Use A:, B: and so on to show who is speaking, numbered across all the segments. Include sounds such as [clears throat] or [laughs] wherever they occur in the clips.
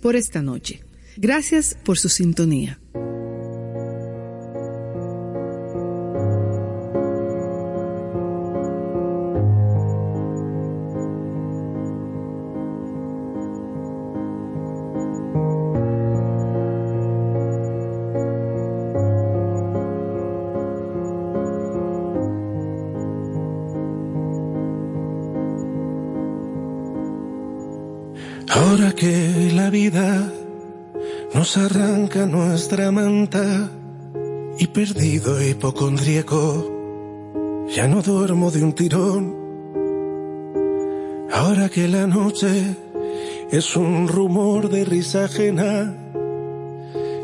A: por esta noche. Gracias por su sintonía.
B: Arranca nuestra manta y perdido hipocondríaco, ya no duermo de un tirón. Ahora que la noche es un rumor de risa ajena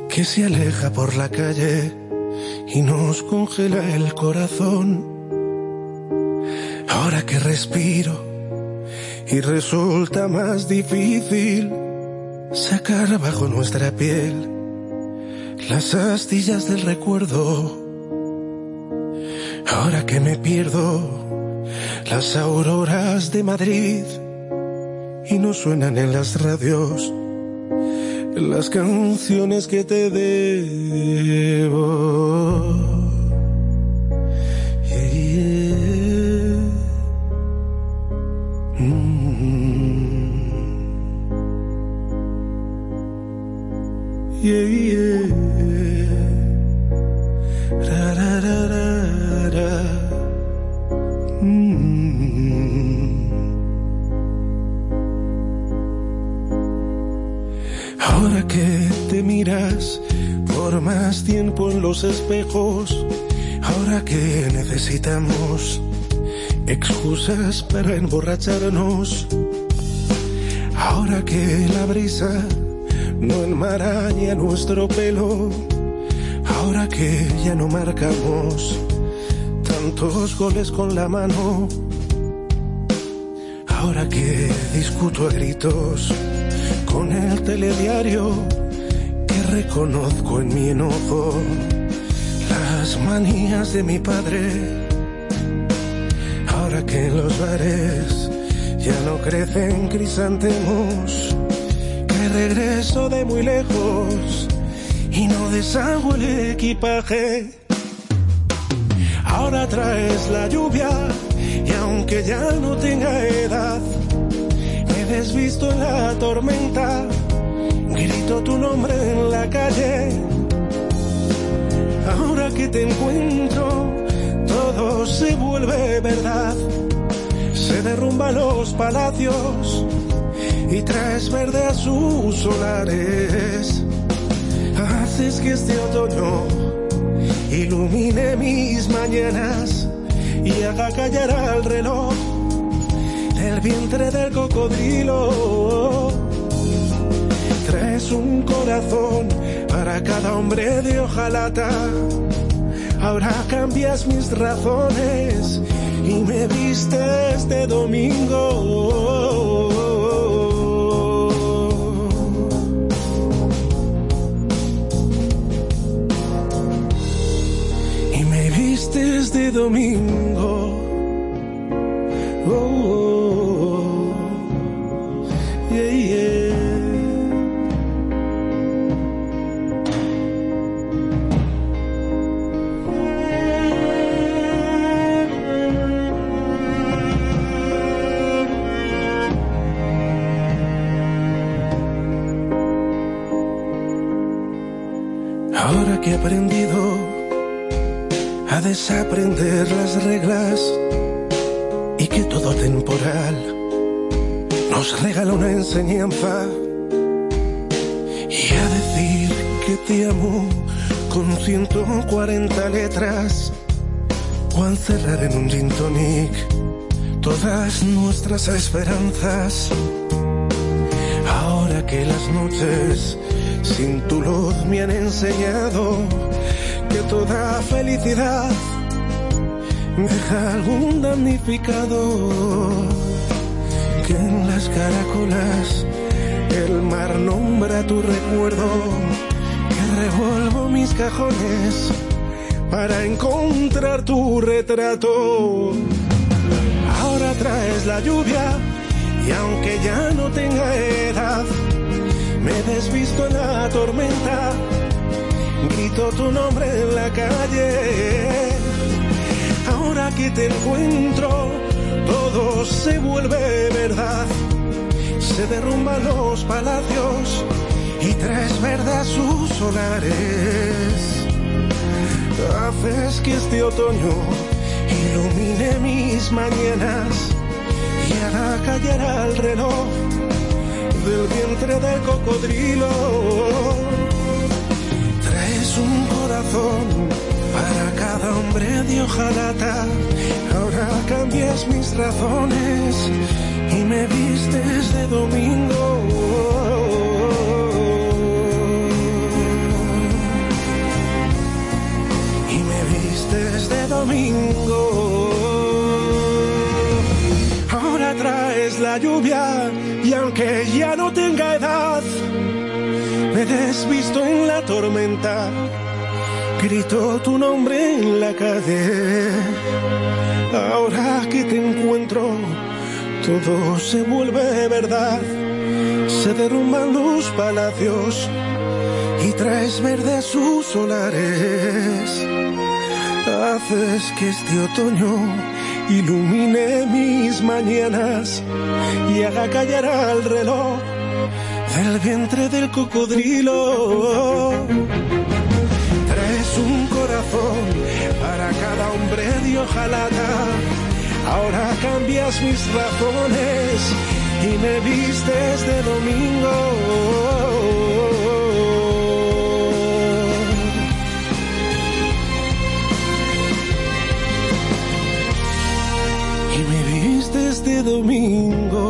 B: que se aleja por la calle y nos congela el corazón. Ahora que respiro y resulta más difícil sacar bajo nuestra piel las astillas del recuerdo. Ahora que me pierdo las auroras de Madrid y no suenan en las radios las canciones que te debo. Espejos, ahora que necesitamos excusas para emborracharnos, ahora que la brisa no enmaraña nuestro pelo, ahora que ya no marcamos tantos goles con la mano, ahora que discuto a gritos con el telediario que reconozco en mi enojo manías de mi padre, ahora que los bares ya no crecen crisantemos regreso de muy lejos y no deshago el equipaje. Ahora traes la lluvia y aunque ya no tenga edad, me desvisto en la tormenta, grito tu nombre en la calle. Que te encuentro, todo se vuelve verdad. Se derrumban los palacios y traes verde a sus solares. Haces que este otoño ilumine mis mañanas y haga callar al reloj del vientre del cocodrilo. Traes un corazón para cada hombre de hojalata. Ahora cambias mis razones y me vistes de domingo. este domingo. Que he aprendido desaprender las reglas y que todo temporal nos regala una enseñanza y a decir que te amo con 140 letras o a encerrar en un gin tonic todas nuestras esperanzas. Ahora que las noches sin tu luz me han enseñado que toda felicidad deja algún damnificado, que en las caracolas el mar nombra tu recuerdo, que revuelvo mis cajones para encontrar tu retrato. Ahora traes la lluvia y aunque ya no tenga edad, desvisto en la tormenta, grito tu nombre en la calle. Ahora que te encuentro, todo se vuelve verdad. Se derrumban los palacios y traes verdad sus hogares. Haces que este otoño ilumine mis mañanas y haga callar al reloj del vientre del cocodrilo. Traes un corazón para cada hombre de hojalata. Ahora cambias mis razones y me vistes de domingo. desde domingo. Ahora traes la lluvia y aunque ya no tenga edad, me desvisto en la tormenta. Grito tu nombre en la calle. Ahora que te encuentro, todo se vuelve verdad. Se derrumban los palacios y traes verde sus solares haces que este otoño ilumine mis mañanas y haga callar al reloj del vientre del cocodrilo. Traes un corazón para cada hombre de hojalata. Ahora cambias mis razones y me vistes de domingo. Domingo.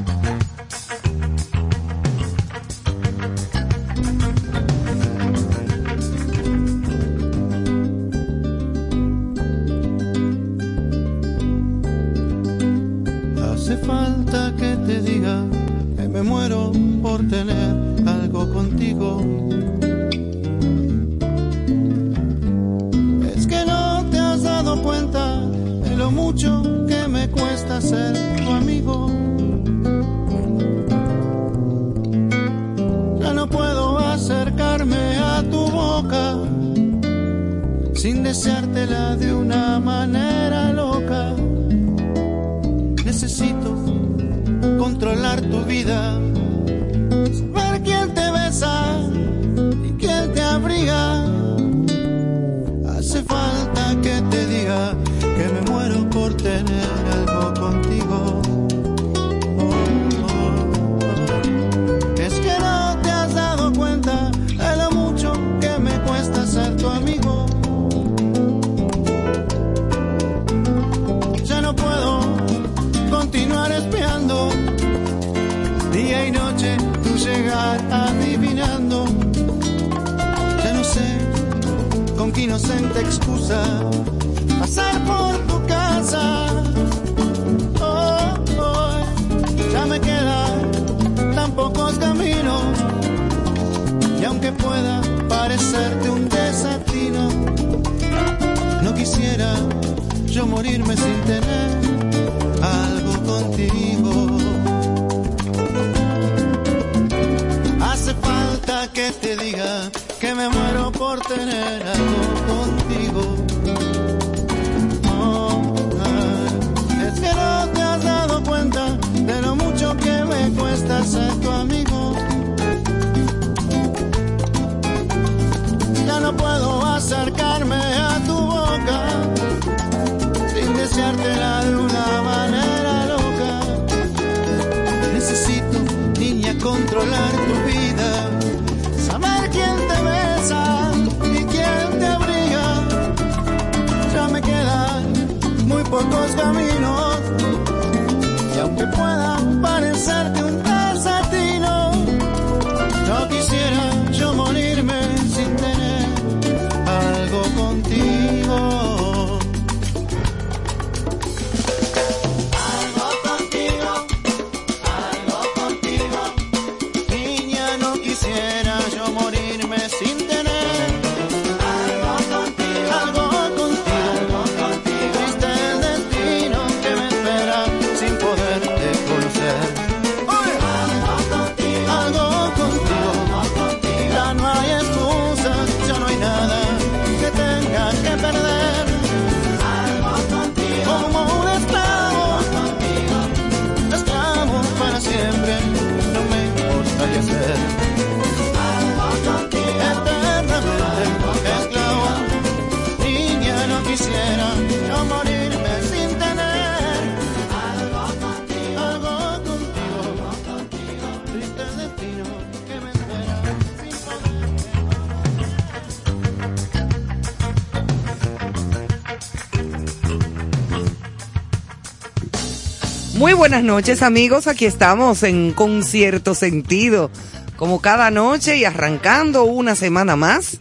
C: buenas noches amigos, aquí estamos en concierto sentido, como cada noche y arrancando una semana más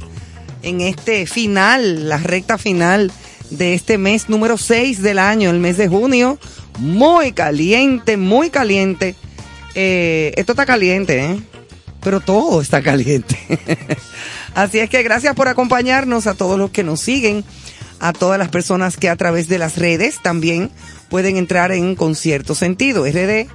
C: en este final, la recta final de este mes número 6 del año, el mes de junio, muy caliente, muy caliente. Eh, esto está caliente, ¿eh? pero todo está caliente. [laughs] Así es que gracias por acompañarnos a todos los que nos siguen, a todas las personas que a través de las redes también pueden entrar en Concierto Sentido RD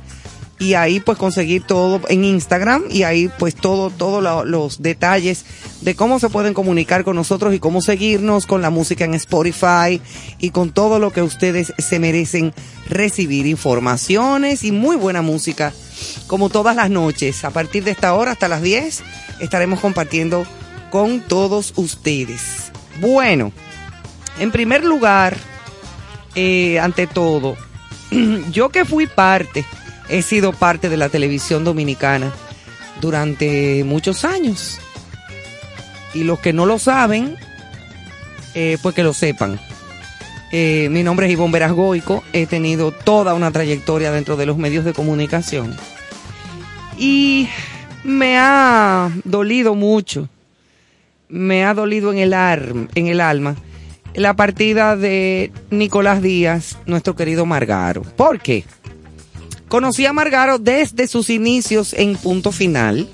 C: y ahí pues conseguir todo en Instagram y ahí pues todo todos lo- los detalles de cómo se pueden comunicar con nosotros y cómo seguirnos con la música en Spotify y con todo lo que ustedes se merecen recibir informaciones y muy buena música como todas las noches a partir de esta hora hasta las 10 estaremos compartiendo con todos ustedes. Bueno, en primer lugar, eh, ante todo, [clears throat] yo que fui parte, he sido parte de la televisión dominicana durante muchos años. Y los que no lo saben, eh, pues que lo sepan. Eh, mi nombre es Ivonne Verasgoico, he tenido toda una trayectoria dentro de los medios de comunicación. Y me ha dolido mucho, me ha dolido en el, ar- en el alma la partida de Nicolás Díaz, nuestro querido Margaro. ¿Por qué? Conocí a Margaro desde sus inicios en Punto Final,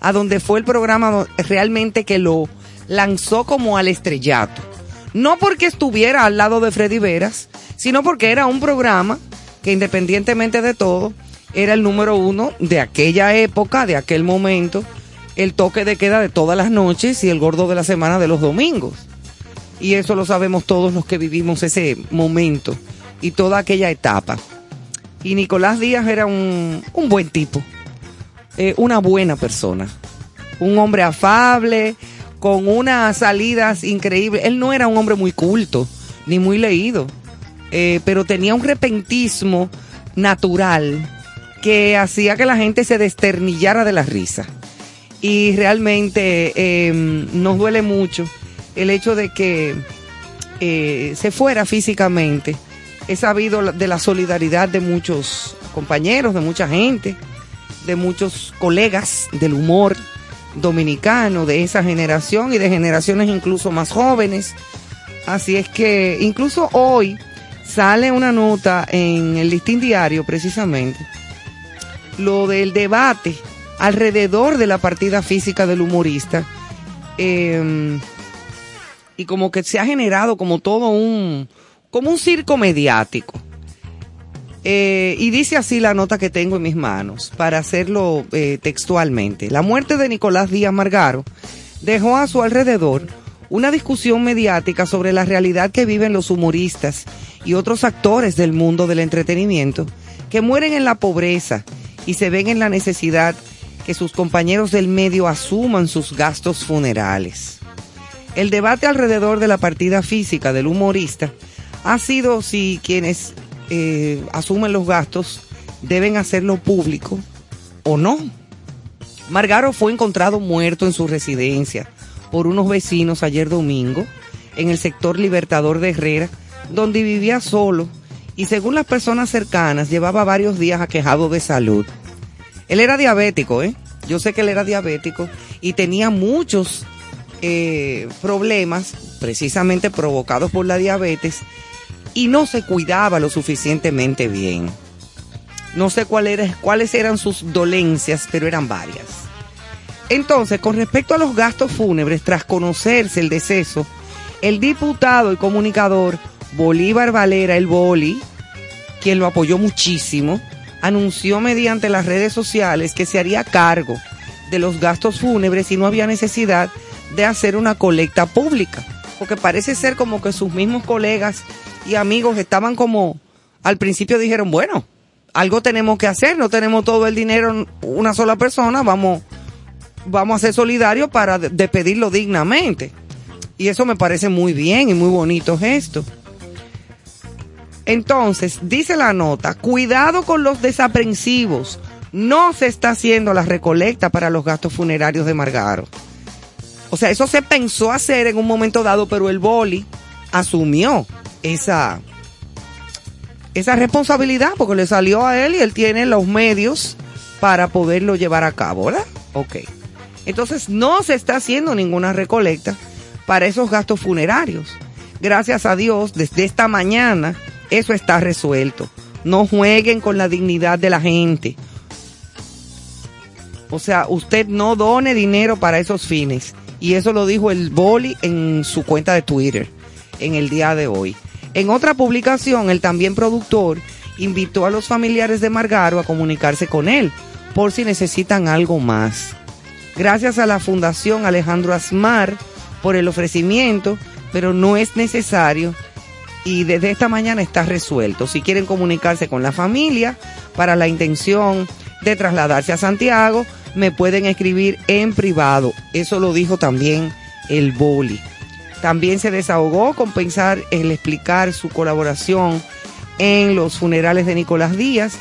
C: a donde fue el programa realmente que lo lanzó como al estrellato. No porque estuviera al lado de Freddy Veras, sino porque era un programa que independientemente de todo, era el número uno de aquella época, de aquel momento, el toque de queda de todas las noches y el gordo de la semana de los domingos. Y eso lo sabemos todos los que vivimos ese momento y toda aquella etapa. Y Nicolás Díaz era un, un buen tipo, eh, una buena persona, un hombre afable, con unas salidas increíbles. Él no era un hombre muy culto, ni muy leído, eh, pero tenía un repentismo natural que hacía que la gente se desternillara de la risa. Y realmente eh, nos duele mucho el hecho de que eh, se fuera físicamente. He sabido de la solidaridad de muchos compañeros, de mucha gente, de muchos colegas del humor dominicano, de esa generación y de generaciones incluso más jóvenes. Así es que incluso hoy sale una nota en el listín diario precisamente, lo del debate alrededor de la partida física del humorista. eh, y como que se ha generado como todo un, como un circo mediático. Eh, y dice así la nota que tengo en mis manos, para hacerlo eh, textualmente. La muerte de Nicolás Díaz Margaro dejó a su alrededor una discusión mediática sobre la realidad que viven los humoristas y otros actores del mundo del entretenimiento que mueren en la pobreza y se ven en la necesidad que sus compañeros del medio asuman sus gastos funerales. El debate alrededor de la partida física del humorista ha sido si quienes eh, asumen los gastos deben hacerlo público o no. Margaro fue encontrado muerto en su residencia por unos vecinos ayer domingo en el sector Libertador de Herrera, donde vivía solo y según las personas cercanas llevaba varios días aquejado de salud. Él era diabético, ¿eh? Yo sé que él era diabético y tenía muchos eh, problemas precisamente provocados por la diabetes y no se cuidaba lo suficientemente bien. No sé cuáles eran sus dolencias, pero eran varias. Entonces, con respecto a los gastos fúnebres, tras conocerse el deceso, el diputado y comunicador Bolívar Valera, el Boli, quien lo apoyó muchísimo, anunció mediante las redes sociales que se haría cargo de los gastos fúnebres y no había necesidad de hacer una colecta pública, porque parece ser como que sus mismos colegas y amigos estaban como, al principio dijeron, bueno, algo tenemos que hacer, no tenemos todo el dinero una sola persona, vamos, vamos a ser solidarios para despedirlo dignamente. Y eso me parece muy bien y muy bonito gesto. Entonces, dice la nota, cuidado con los desaprensivos. No se está haciendo la recolecta para los gastos funerarios de Margaro. O sea, eso se pensó hacer en un momento dado, pero el boli asumió esa, esa responsabilidad porque le salió a él y él tiene los medios para poderlo llevar a cabo, ¿verdad? Ok. Entonces no se está haciendo ninguna recolecta para esos gastos funerarios. Gracias a Dios, desde esta mañana eso está resuelto. No jueguen con la dignidad de la gente. O sea, usted no done dinero para esos fines. Y eso lo dijo el Boli en su cuenta de Twitter en el día de hoy. En otra publicación, el también productor invitó a los familiares de Margaro a comunicarse con él por si necesitan algo más. Gracias a la Fundación Alejandro Asmar por el ofrecimiento, pero no es necesario y desde esta mañana está resuelto. Si quieren comunicarse con la familia para la intención de trasladarse a Santiago, me pueden escribir en privado. Eso lo dijo también el Boli. También se desahogó con pensar en explicar su colaboración en los funerales de Nicolás Díaz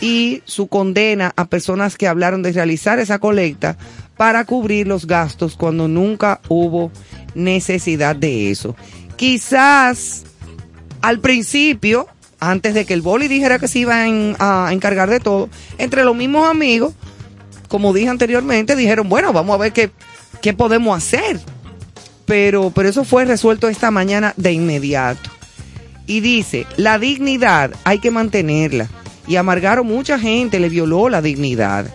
C: y su condena a personas que hablaron de realizar esa colecta para cubrir los gastos cuando nunca hubo necesidad de eso. Quizás al principio, antes de que el boli dijera que se iba a encargar de todo, entre los mismos amigos, como dije anteriormente, dijeron, bueno, vamos a ver qué, qué podemos hacer. Pero, pero eso fue resuelto esta mañana de inmediato. Y dice, la dignidad hay que mantenerla. Y amargaron mucha gente, le violó la dignidad.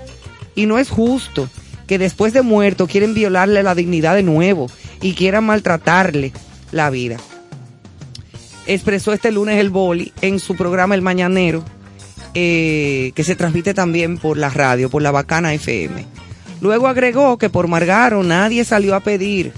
C: Y no es justo que después de muerto quieren violarle la dignidad de nuevo y quieran maltratarle la vida expresó este lunes el Boli en su programa El Mañanero, eh, que se transmite también por la radio, por la Bacana FM. Luego agregó que por Margaro nadie salió a pedir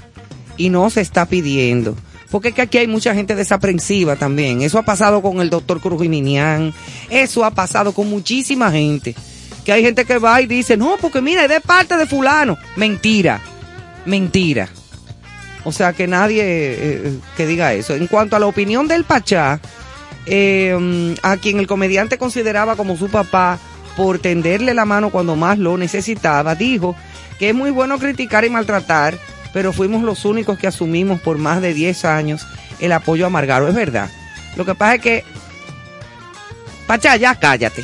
C: y no se está pidiendo. Porque es que aquí hay mucha gente desaprensiva también. Eso ha pasado con el doctor Crujiminián. Eso ha pasado con muchísima gente. Que hay gente que va y dice, no, porque mira, es de parte de fulano. Mentira, mentira. O sea, que nadie eh, que diga eso. En cuanto a la opinión del Pachá, eh, a quien el comediante consideraba como su papá por tenderle la mano cuando más lo necesitaba, dijo que es muy bueno criticar y maltratar, pero fuimos los únicos que asumimos por más de 10 años el apoyo a Margaro. Es verdad. Lo que pasa es que, Pachá, ya cállate.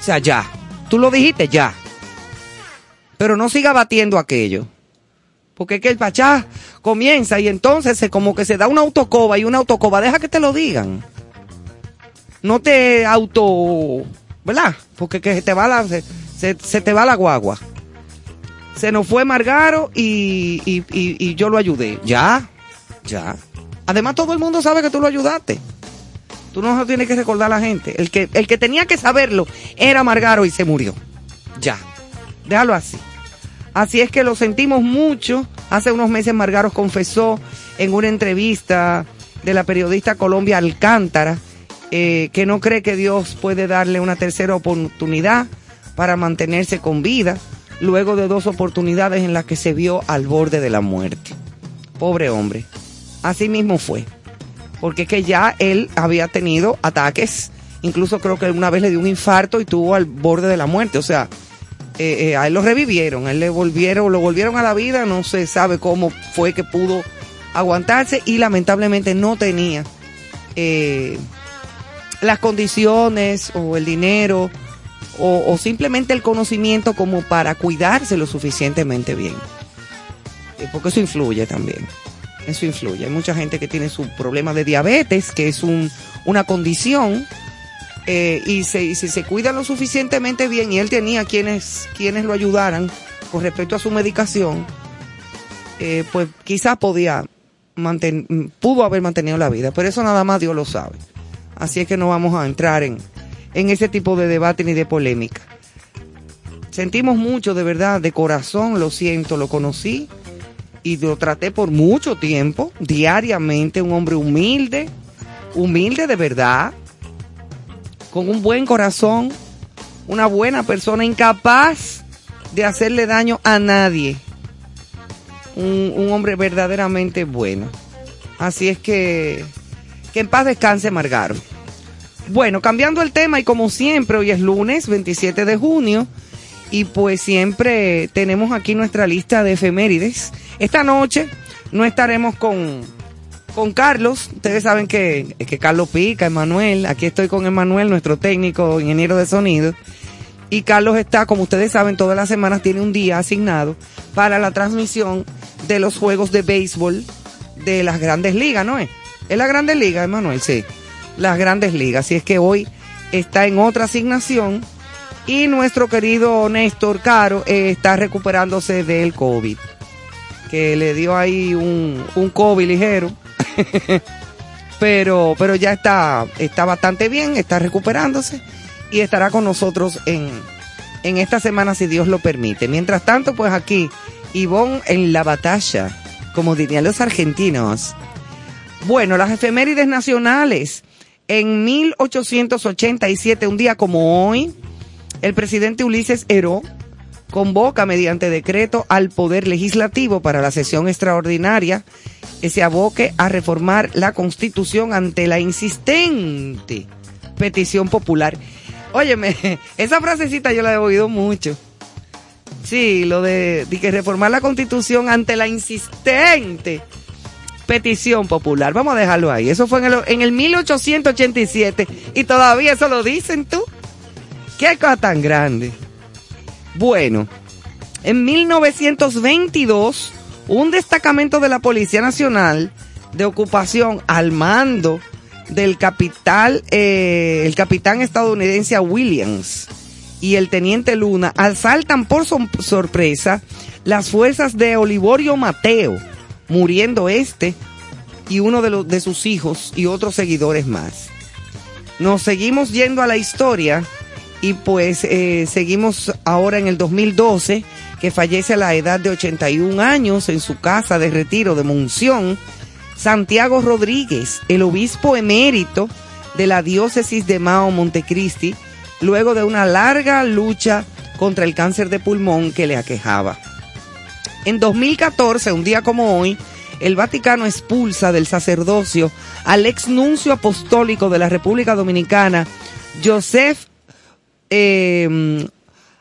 C: O sea, ya. Tú lo dijiste ya. Pero no siga batiendo aquello. Porque es que el pachá comienza y entonces se, como que se da una autocoba y una autocoba, deja que te lo digan. No te auto, ¿verdad? Porque que se te va la, se, te va la guagua. Se nos fue Margaro y, y, y, yo lo ayudé. Ya, ya. Además todo el mundo sabe que tú lo ayudaste. Tú no tienes que recordar a la gente. El que, el que tenía que saberlo era Margaro y se murió. Ya. Déjalo así. Así es que lo sentimos mucho. Hace unos meses Margaros confesó en una entrevista de la periodista Colombia Alcántara eh, que no cree que Dios puede darle una tercera oportunidad para mantenerse con vida luego de dos oportunidades en las que se vio al borde de la muerte. Pobre hombre. Así mismo fue. Porque es que ya él había tenido ataques. Incluso creo que una vez le dio un infarto y tuvo al borde de la muerte. O sea, eh, eh, a él lo revivieron, a él le volvieron, lo volvieron a la vida, no se sabe cómo fue que pudo aguantarse y lamentablemente no tenía eh, las condiciones o el dinero o, o simplemente el conocimiento como para cuidarse lo suficientemente bien. Eh, porque eso influye también. Eso influye. Hay mucha gente que tiene su problema de diabetes, que es un, una condición, eh, y, se, y si se cuida lo suficientemente bien, y él tenía quienes, quienes lo ayudaran con respecto a su medicación, eh, pues quizás podía mantener, pudo haber mantenido la vida, pero eso nada más Dios lo sabe. Así es que no vamos a entrar en, en ese tipo de debate ni de polémica. Sentimos mucho, de verdad, de corazón, lo siento, lo conocí y lo traté por mucho tiempo, diariamente, un hombre humilde, humilde de verdad, con un buen corazón, una buena persona, incapaz de hacerle daño a nadie. Un, hombre verdaderamente bueno. Así es que, que en paz descanse Margaro. Bueno, cambiando el tema y como siempre, hoy es lunes 27 de junio y pues siempre tenemos aquí nuestra lista de efemérides. Esta noche no estaremos con, con Carlos. Ustedes saben que, que Carlos pica, Emanuel. Aquí estoy con Emanuel, nuestro técnico, ingeniero de sonido. Y Carlos está, como ustedes saben, todas las semanas tiene un día asignado para la transmisión de los juegos de béisbol de las grandes ligas, ¿no es? Es la grandes ligas, Emanuel, sí. Las grandes ligas. Así es que hoy está en otra asignación y nuestro querido Néstor Caro eh, está recuperándose del COVID, que le dio ahí un, un COVID ligero, [laughs] pero, pero ya está, está bastante bien, está recuperándose y estará con nosotros en, en esta semana si Dios lo permite. Mientras tanto, pues aquí, Ivonne en la batalla, como dirían los argentinos. Bueno, las efemérides nacionales. En 1887, un día como hoy, el presidente Ulises Heró convoca mediante decreto al Poder Legislativo para la sesión extraordinaria que se aboque a reformar la Constitución ante la insistente petición popular. Óyeme, [laughs] esa frasecita yo la he oído mucho. Sí, lo de, que reformar la Constitución ante la insistente petición popular. Vamos a dejarlo ahí. Eso fue en el, en el 1887 y todavía eso lo dicen tú. ¿Qué cosa tan grande? Bueno, en 1922, un destacamento de la Policía Nacional de ocupación al mando del capital, eh, el capitán estadounidense Williams y el teniente Luna asaltan por so- sorpresa las fuerzas de Olivorio Mateo, muriendo este y uno de, de sus hijos y otros seguidores más. Nos seguimos yendo a la historia y pues eh, seguimos ahora en el 2012 que fallece a la edad de 81 años en su casa de retiro de Monción, Santiago Rodríguez, el obispo emérito de la diócesis de Mao Montecristi, luego de una larga lucha contra el cáncer de pulmón que le aquejaba. En 2014, un día como hoy, el Vaticano expulsa del sacerdocio al ex nuncio apostólico de la República Dominicana, Joseph eh,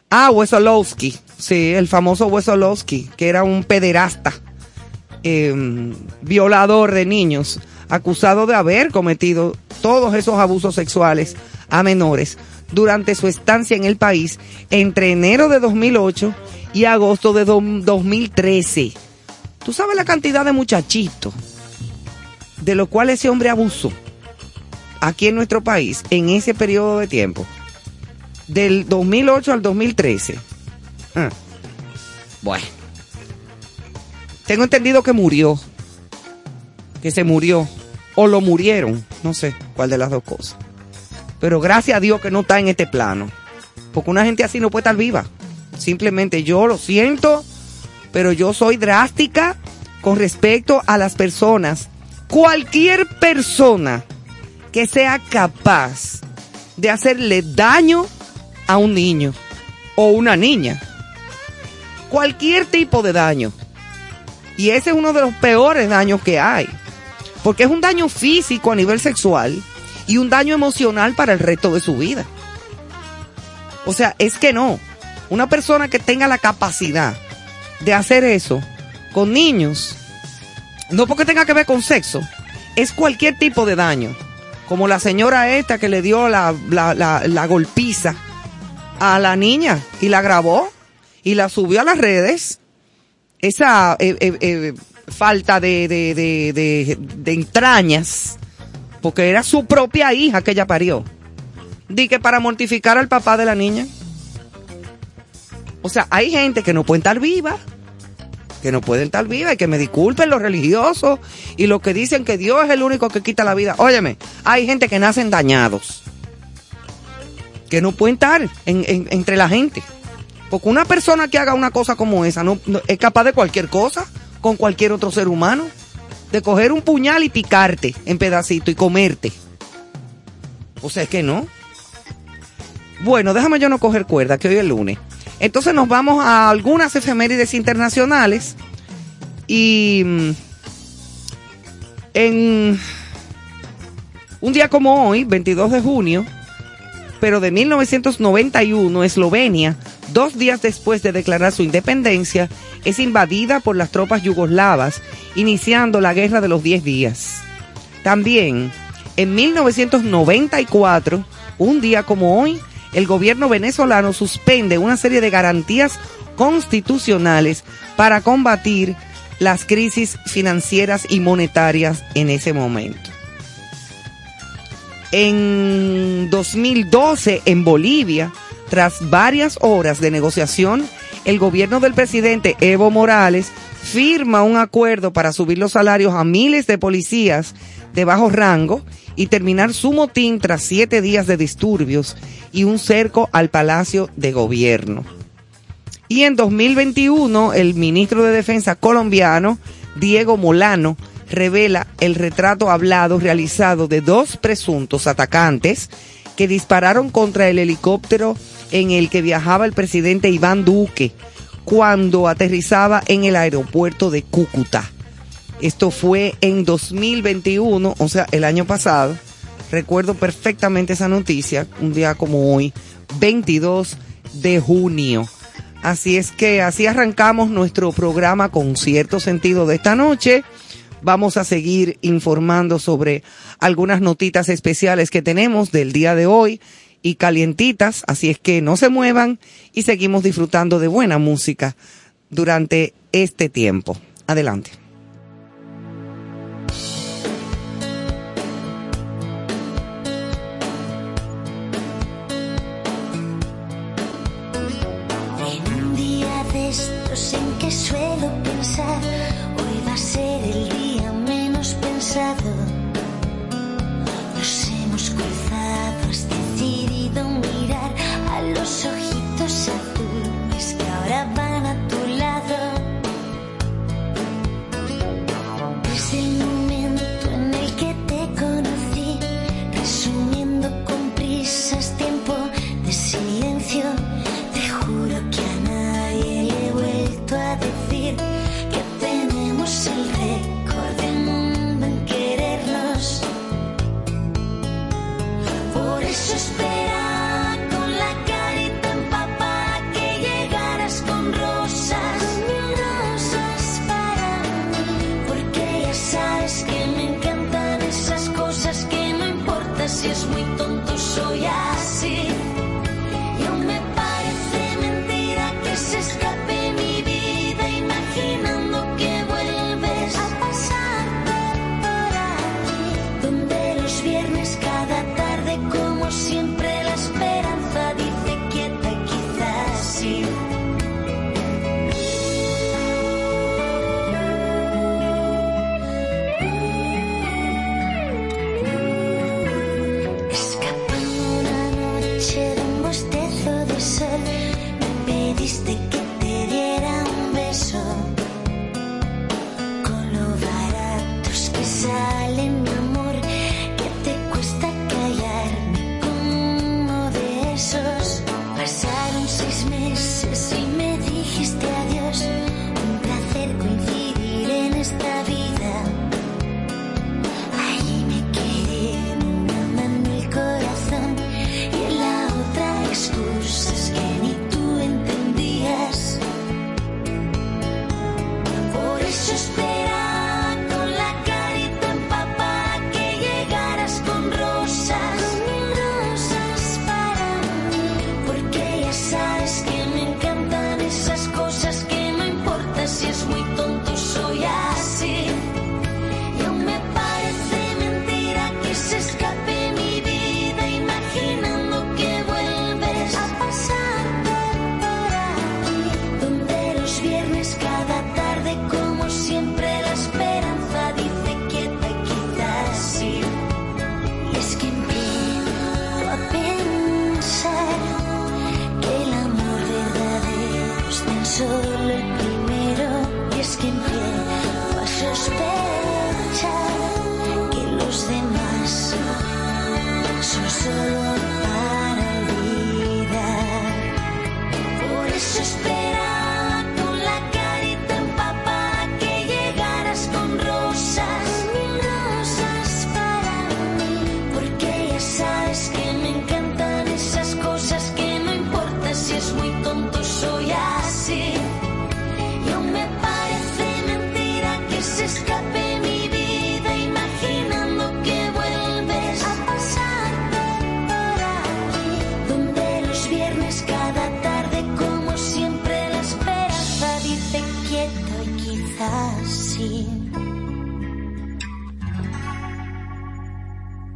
C: ah, Wesolowski, sí, el famoso Wesolowski, que era un pederasta, eh, violador de niños, acusado de haber cometido todos esos abusos sexuales a menores durante su estancia en el país entre enero de 2008 y agosto de do- 2013. Tú sabes la cantidad de muchachitos de los cuales ese hombre abusó aquí en nuestro país en ese periodo de tiempo del 2008 al 2013. Ah. Bueno. Tengo entendido que murió. Que se murió. O lo murieron. No sé cuál de las dos cosas. Pero gracias a Dios que no está en este plano. Porque una gente así no puede estar viva. Simplemente yo lo siento. Pero yo soy drástica con respecto a las personas. Cualquier persona que sea capaz de hacerle daño a un niño o una niña. Cualquier tipo de daño. Y ese es uno de los peores daños que hay. Porque es un daño físico a nivel sexual y un daño emocional para el resto de su vida. O sea, es que no. Una persona que tenga la capacidad de hacer eso con niños, no porque tenga que ver con sexo, es cualquier tipo de daño. Como la señora esta que le dio la, la, la, la golpiza a la niña y la grabó y la subió a las redes. Esa eh, eh, eh, falta de, de, de, de, entrañas, porque era su propia hija que ella parió. Di que para mortificar al papá de la niña. O sea, hay gente que no puede estar viva, que no pueden estar viva y que me disculpen los religiosos y los que dicen que Dios es el único que quita la vida. Óyeme, hay gente que nacen dañados, que no pueden estar en- en- entre la gente. Porque una persona que haga una cosa como esa no, no- es capaz de cualquier cosa con cualquier otro ser humano. De coger un puñal y picarte en pedacito y comerte. O sea, es que no. Bueno, déjame yo no coger cuerda, que hoy es lunes. Entonces nos vamos a algunas efemérides internacionales. Y mm, en un día como hoy, 22 de junio, pero de 1991, Eslovenia, dos días después de declarar su independencia, es invadida por las tropas yugoslavas, iniciando la Guerra de los Diez Días. También, en 1994, un día como hoy, el gobierno venezolano suspende una serie de garantías constitucionales para combatir las crisis financieras y monetarias en ese momento. En 2012, en Bolivia, tras varias horas de negociación, el gobierno del presidente Evo Morales firma un acuerdo para subir los salarios a miles de policías de bajo rango y terminar su motín tras siete días de disturbios y un cerco al Palacio de Gobierno. Y en 2021, el ministro de Defensa colombiano, Diego Molano, revela el retrato hablado realizado de dos presuntos atacantes que dispararon contra el helicóptero en el que viajaba el presidente Iván Duque cuando aterrizaba en el aeropuerto de Cúcuta. Esto fue en 2021, o sea, el año pasado. Recuerdo perfectamente esa noticia, un día como hoy, 22 de junio. Así es que así arrancamos nuestro programa con cierto sentido de esta noche. Vamos a seguir informando sobre algunas notitas especiales que tenemos del día de hoy y calientitas, así es que no se muevan y seguimos disfrutando de buena música durante este tiempo. Adelante.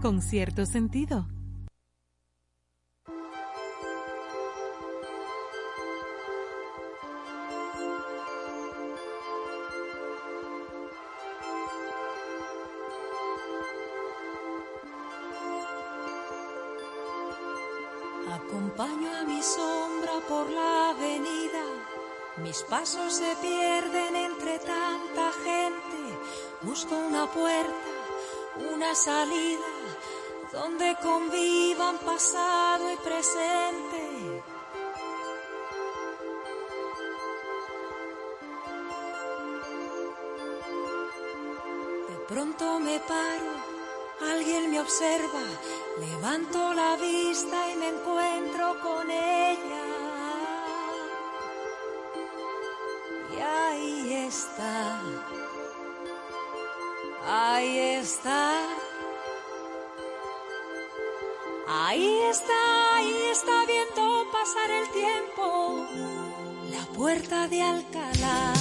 D: Con
E: cierto sentido.
F: Acompaño a mi sombra por la avenida, mis pasos se pierden entre tanta gente. Busco una puerta, una salida, donde convivan pasado y presente. De pronto me paro, alguien me observa, levanto la vista y me encuentro con ella. Y ahí está, ahí está. Ahí está, ahí está viendo pasar el tiempo, la puerta de Alcalá.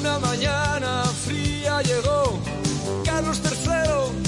G: Una mañana fría llegó Carlos III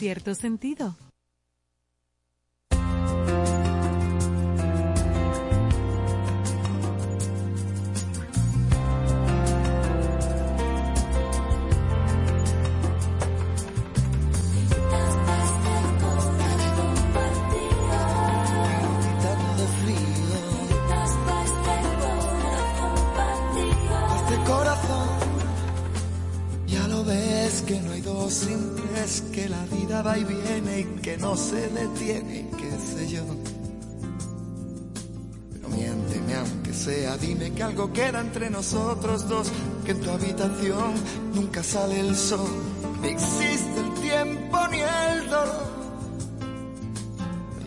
H: cierto sentido.
I: que algo queda entre nosotros dos, que en tu habitación nunca sale el sol, ni existe el tiempo ni el dolor.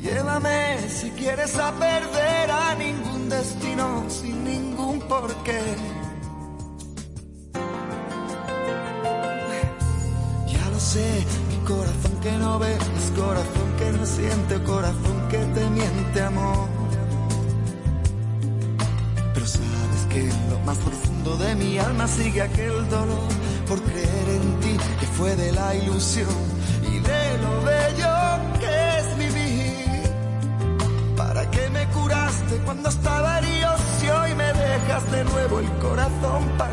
I: Llévame si quieres a perder a ningún destino sin ningún porqué. sigue aquel dolor por creer en ti que fue de la ilusión y de lo bello que es mi vivir. ¿Para qué me curaste cuando estaba herido si hoy me dejas de nuevo el corazón para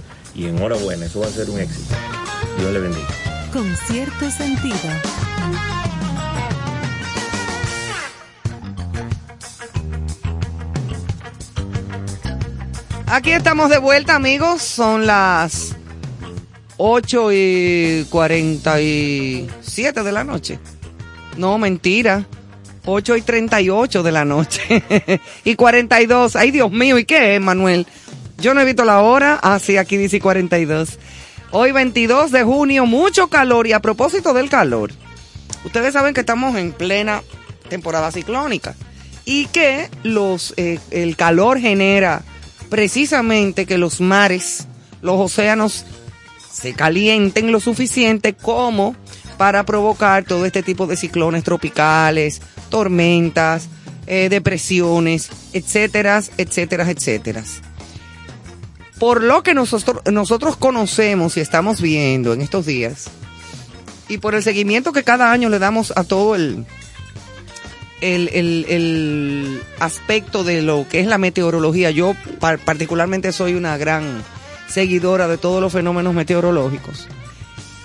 G: y enhorabuena, eso va a ser un éxito. Dios le bendiga.
H: Con cierto sentido.
C: Aquí estamos de vuelta, amigos. Son las 8 y 47 de la noche. No, mentira. 8 y 38 de la noche. [laughs] y 42. Ay, Dios mío, ¿y qué es, Manuel? Yo no he visto la hora. Ah, sí, aquí dice 42. Hoy 22 de junio, mucho calor. Y a propósito del calor, ustedes saben que estamos en plena temporada ciclónica. Y que los, eh, el calor genera precisamente que los mares, los océanos se calienten lo suficiente como para provocar todo este tipo de ciclones tropicales, tormentas, eh, depresiones, etcétera, etcétera, etcétera. Por lo que nosotros, nosotros conocemos y estamos viendo en estos días, y por el seguimiento que cada año le damos a todo el, el, el- el aspecto de lo que es la meteorología, yo par- particularmente soy una gran seguidora de todos los fenómenos meteorológicos.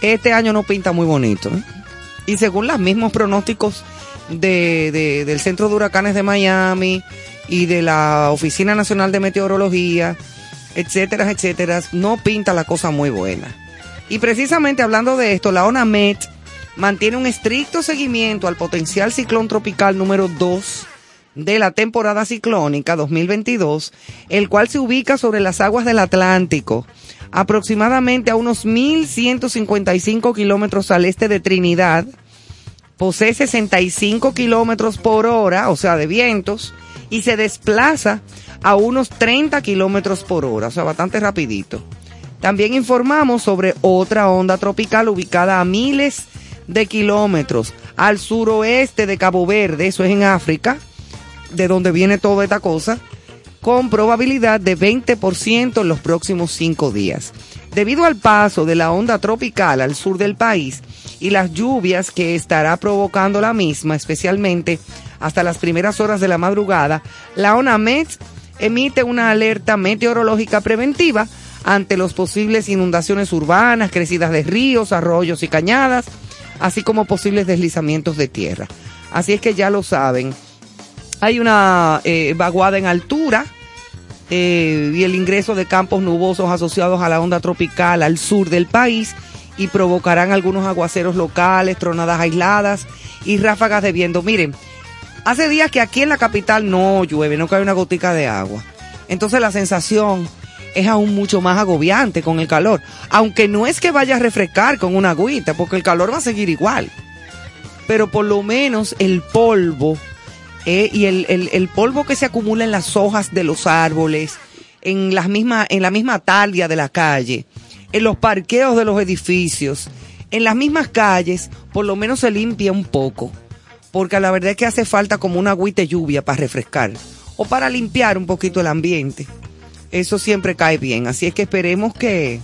C: Este año no pinta muy bonito. ¿eh? Y según los mismos pronósticos de, de- del Centro de Huracanes de Miami y de la Oficina Nacional de Meteorología, etcétera, etcétera, no pinta la cosa muy buena. Y precisamente hablando de esto, la ONAMET mantiene un estricto seguimiento al potencial ciclón tropical número 2 de la temporada ciclónica 2022, el cual se ubica sobre las aguas del Atlántico, aproximadamente a unos 1.155 kilómetros al este de Trinidad, posee 65 kilómetros por hora, o sea, de vientos, y se desplaza a unos 30 kilómetros por hora, o sea, bastante rapidito. También informamos sobre otra onda tropical ubicada a miles de kilómetros al suroeste de Cabo Verde, eso es en África, de donde viene toda esta cosa, con probabilidad de 20% en los próximos cinco días. Debido al paso de la onda tropical al sur del país y las lluvias que estará provocando la misma, especialmente hasta las primeras horas de la madrugada, la ONAMET emite una alerta meteorológica preventiva ante los posibles inundaciones urbanas, crecidas de ríos, arroyos y cañadas, así como posibles deslizamientos de tierra. Así es que ya lo saben. Hay una eh, vaguada en altura eh, y el ingreso de campos nubosos asociados a la onda tropical al sur del país y provocarán algunos aguaceros locales, tronadas aisladas y ráfagas de viento. Miren, hace días que aquí en la capital no llueve, no cae una gotica de agua. Entonces la sensación es aún mucho más agobiante con el calor. Aunque no es que vaya a refrescar con una agüita, porque el calor va a seguir igual. Pero por lo menos el polvo eh, y el, polvo que se acumula en las hojas de los árboles, en, las mismas, en la misma talia de la calle, en los parqueos de los edificios, en las mismas calles, por lo menos se limpia un poco. Porque la verdad es que hace falta como una agüita lluvia para refrescar o para limpiar un poquito el ambiente. Eso siempre cae bien. Así es que esperemos que,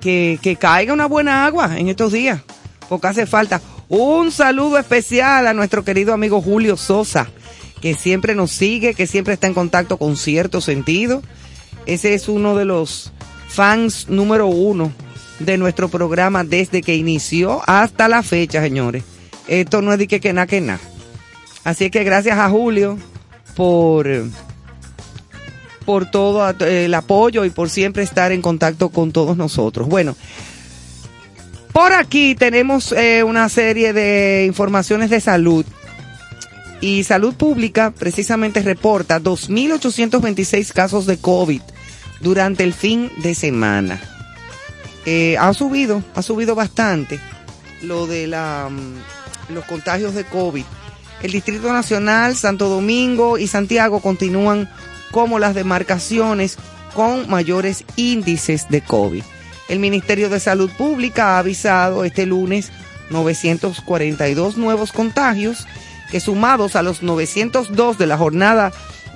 C: que, que caiga una buena agua en estos días, porque hace falta. Un saludo especial a nuestro querido amigo Julio Sosa, que siempre nos sigue, que siempre está en contacto con cierto sentido. Ese es uno de los fans número uno de nuestro programa desde que inició hasta la fecha, señores. Esto no es de que que na que na. Así que gracias a Julio por por todo el apoyo y por siempre estar en contacto con todos nosotros. Bueno, por aquí tenemos eh, una serie de informaciones de salud. Y Salud Pública precisamente reporta 2.826 casos de COVID durante el fin de semana. Eh, ha subido, ha subido bastante lo de la, mm, los contagios de COVID. El Distrito Nacional, Santo Domingo y Santiago continúan como las demarcaciones con mayores índices de COVID. El Ministerio de Salud Pública ha avisado este lunes 942 nuevos contagios, que sumados a los 902 de la jornada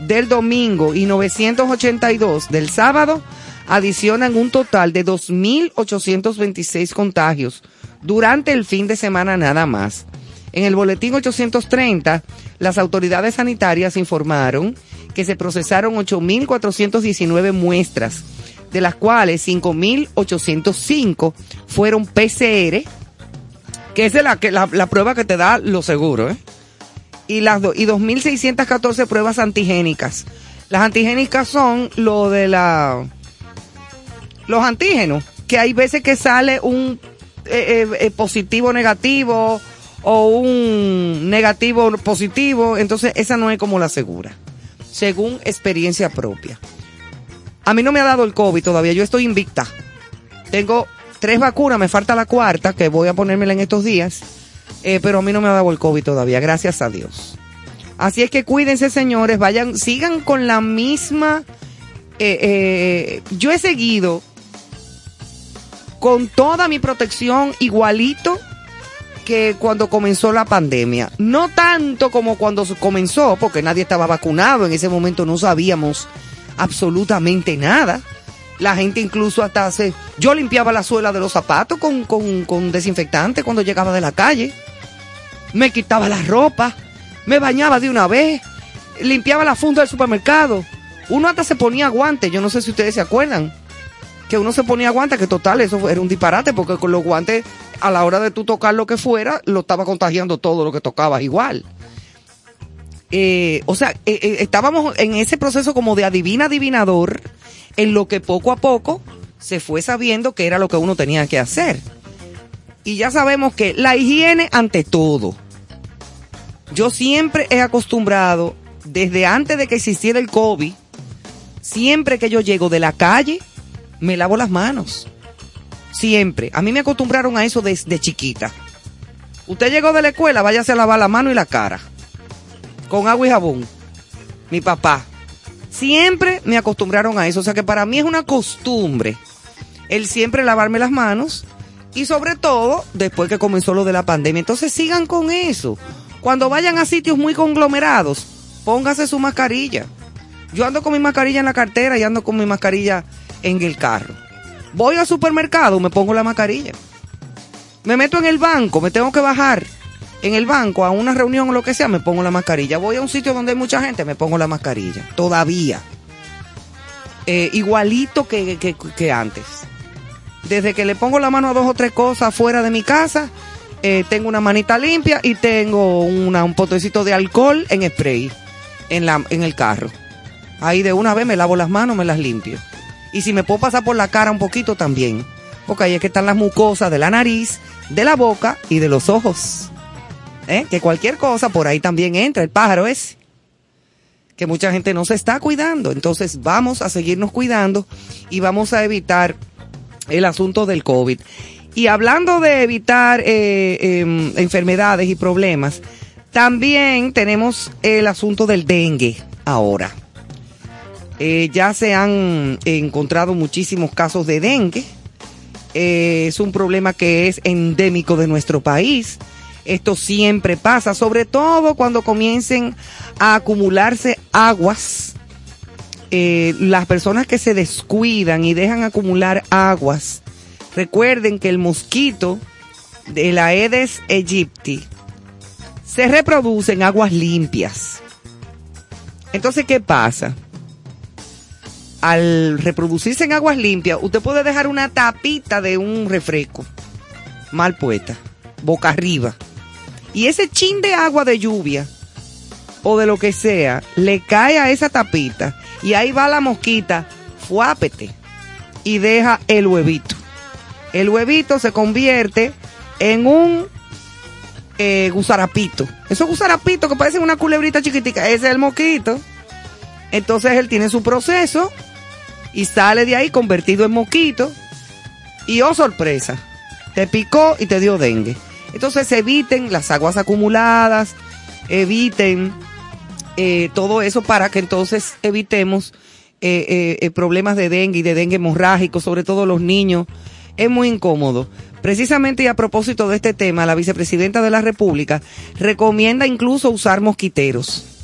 C: del domingo y 982 del sábado, adicionan un total de 2.826 contagios durante el fin de semana nada más. En el boletín 830, las autoridades sanitarias informaron que se procesaron 8.419 muestras, de las cuales 5.805 fueron PCR, que es la, prueba que te da lo seguro, ¿eh? y las y 2.614 pruebas antigénicas. Las antigénicas son lo de la los antígenos, que hay veces que sale un eh, eh, eh, positivo negativo o un negativo positivo, entonces esa no es como la segura, según experiencia propia. A mí no me ha dado el COVID todavía, yo estoy invicta. Tengo tres vacunas, me falta la cuarta, que voy a ponérmela en estos días, eh, pero a mí no me ha dado el COVID todavía, gracias a Dios. Así es que cuídense, señores, vayan, sigan con la misma... eh, eh, yo he seguido con toda mi protección igualito que cuando comenzó la pandemia. No tanto como cuando comenzó, porque nadie estaba vacunado, en ese momento no sabíamos absolutamente nada. La gente incluso hasta hace... Yo limpiaba la suela de los zapatos con, con, con desinfectante cuando llegaba de la calle. Me quitaba la ropa, me bañaba de una vez, limpiaba la funda del supermercado. Uno hasta se ponía guantes, yo no sé si ustedes se acuerdan que uno se ponía guantes, que total, eso era un disparate, porque con los guantes, a la hora de tú tocar lo que fuera, lo estaba contagiando todo lo que tocabas igual. Eh, o sea, eh, eh, estábamos en ese proceso como de adivina adivinador, en lo que poco a poco se fue sabiendo que era lo que uno tenía que hacer. Y ya sabemos que la higiene ante todo. Yo siempre he acostumbrado, desde antes de que existiera el COVID, siempre que yo llego de la calle, me lavo las manos. Siempre. A mí me acostumbraron a eso desde chiquita. Usted llegó de la escuela, váyase a lavar la mano y la cara. Con agua y jabón. Mi papá. Siempre me acostumbraron a eso. O sea que para mí es una costumbre el siempre lavarme las manos. Y sobre todo, después que comenzó lo de la pandemia. Entonces sigan con eso. Cuando vayan a sitios muy conglomerados, póngase su mascarilla. Yo ando con mi mascarilla en la cartera y ando con mi mascarilla en el carro. Voy al supermercado, me pongo la mascarilla. Me meto en el banco, me tengo que bajar en el banco a una reunión o lo que sea, me pongo la mascarilla. Voy a un sitio donde hay mucha gente, me pongo la mascarilla. Todavía. Eh, igualito que, antes. Desde que le pongo la mano a dos o tres cosas fuera de mi casa, eh, tengo una manita limpia y tengo una- un potecito de alcohol en spray en, la, en el carro. Ahí de una vez me lavo las manos, me las limpio. Y si me puedo pasar por la cara un poquito también. Porque ahí es que están las mucosas de la nariz, de la boca y de los ojos. ¿Eh? Que cualquier cosa por ahí también entra, el pájaro ese. Que mucha gente no se está cuidando. Entonces vamos a seguirnos cuidando y vamos a evitar el asunto del COVID. Y hablando de evitar eh, em, enfermedades y problemas, también tenemos el asunto del dengue ahora. Eh, ya se han encontrado muchísimos casos de dengue. Eh, es un problema que es endémico de nuestro país. Esto siempre pasa, sobre todo cuando comiencen a acumularse aguas. Eh, las personas que se descuidan y dejan acumular aguas, recuerden que el mosquito de la Aedes aegypti se reproduce en aguas limpias. Entonces, ¿qué pasa? Al reproducirse en aguas limpias, usted puede dejar una tapita de un refresco mal puesta, boca arriba. Y ese chin de agua de lluvia o de lo que sea, le cae a esa tapita y ahí va la mosquita, fuápete y deja el huevito. El huevito se convierte en un eh, gusarapito. Esos gusarapitos que parecen una culebrita chiquitica, ese es el mosquito. Entonces él tiene su proceso y sale de ahí convertido en mosquito. Y oh sorpresa, te picó y te dio dengue. Entonces eviten las aguas acumuladas, eviten eh, todo eso para que entonces evitemos eh, eh, eh, problemas de dengue y de dengue hemorrágico, sobre todo los niños. Es muy incómodo. Precisamente y a propósito de este tema, la vicepresidenta de la República recomienda incluso usar mosquiteros.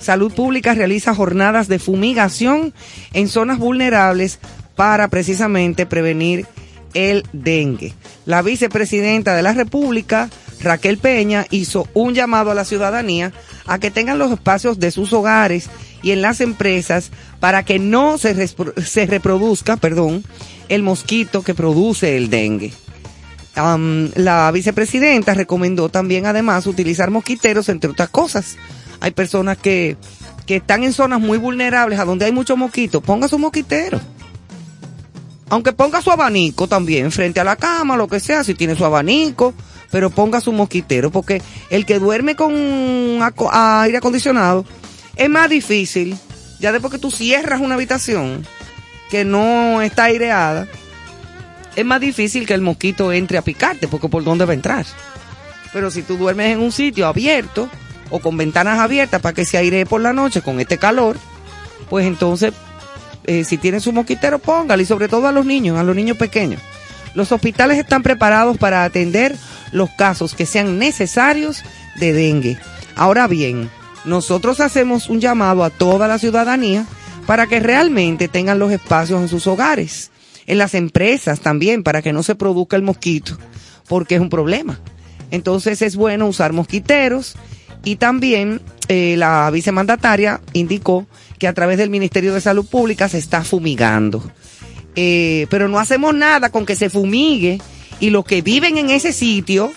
C: Salud Pública realiza jornadas de fumigación en zonas vulnerables para precisamente prevenir el dengue. La vicepresidenta de la República, Raquel Peña, hizo un llamado a la ciudadanía a que tengan los espacios de sus hogares y en las empresas para que no se, se reproduzca, perdón, el mosquito que produce el dengue. La vicepresidenta recomendó también además utilizar mosquiteros entre otras cosas. Hay personas que, que están en zonas muy vulnerables a donde hay muchos mosquitos. Ponga su mosquitero. Aunque ponga su abanico también frente a la cama, lo que sea, si tiene su abanico, pero ponga su mosquitero, porque el que duerme con aire acondicionado es más difícil, ya después que tú cierras una habitación que no está aireada, es más difícil que el mosquito entre a picarte, porque por dónde va a entrar. Pero si tú duermes en un sitio abierto o con ventanas abiertas para que se airee por la noche con este calor, pues entonces, eh, si tienen su mosquitero, póngale, y sobre todo a los niños, a los niños pequeños. Los hospitales están preparados para atender los casos que sean necesarios de dengue. Ahora bien, nosotros hacemos un llamado a toda la ciudadanía para que realmente tengan los espacios en sus hogares, en las empresas también, para que no se produzca el mosquito, porque es un problema. Entonces es bueno usar mosquiteros y también eh, la vicemandataria indicó que a través del Ministerio de Salud Pública se está fumigando. Eh, pero no hacemos nada con que se fumigue y los que viven en ese sitio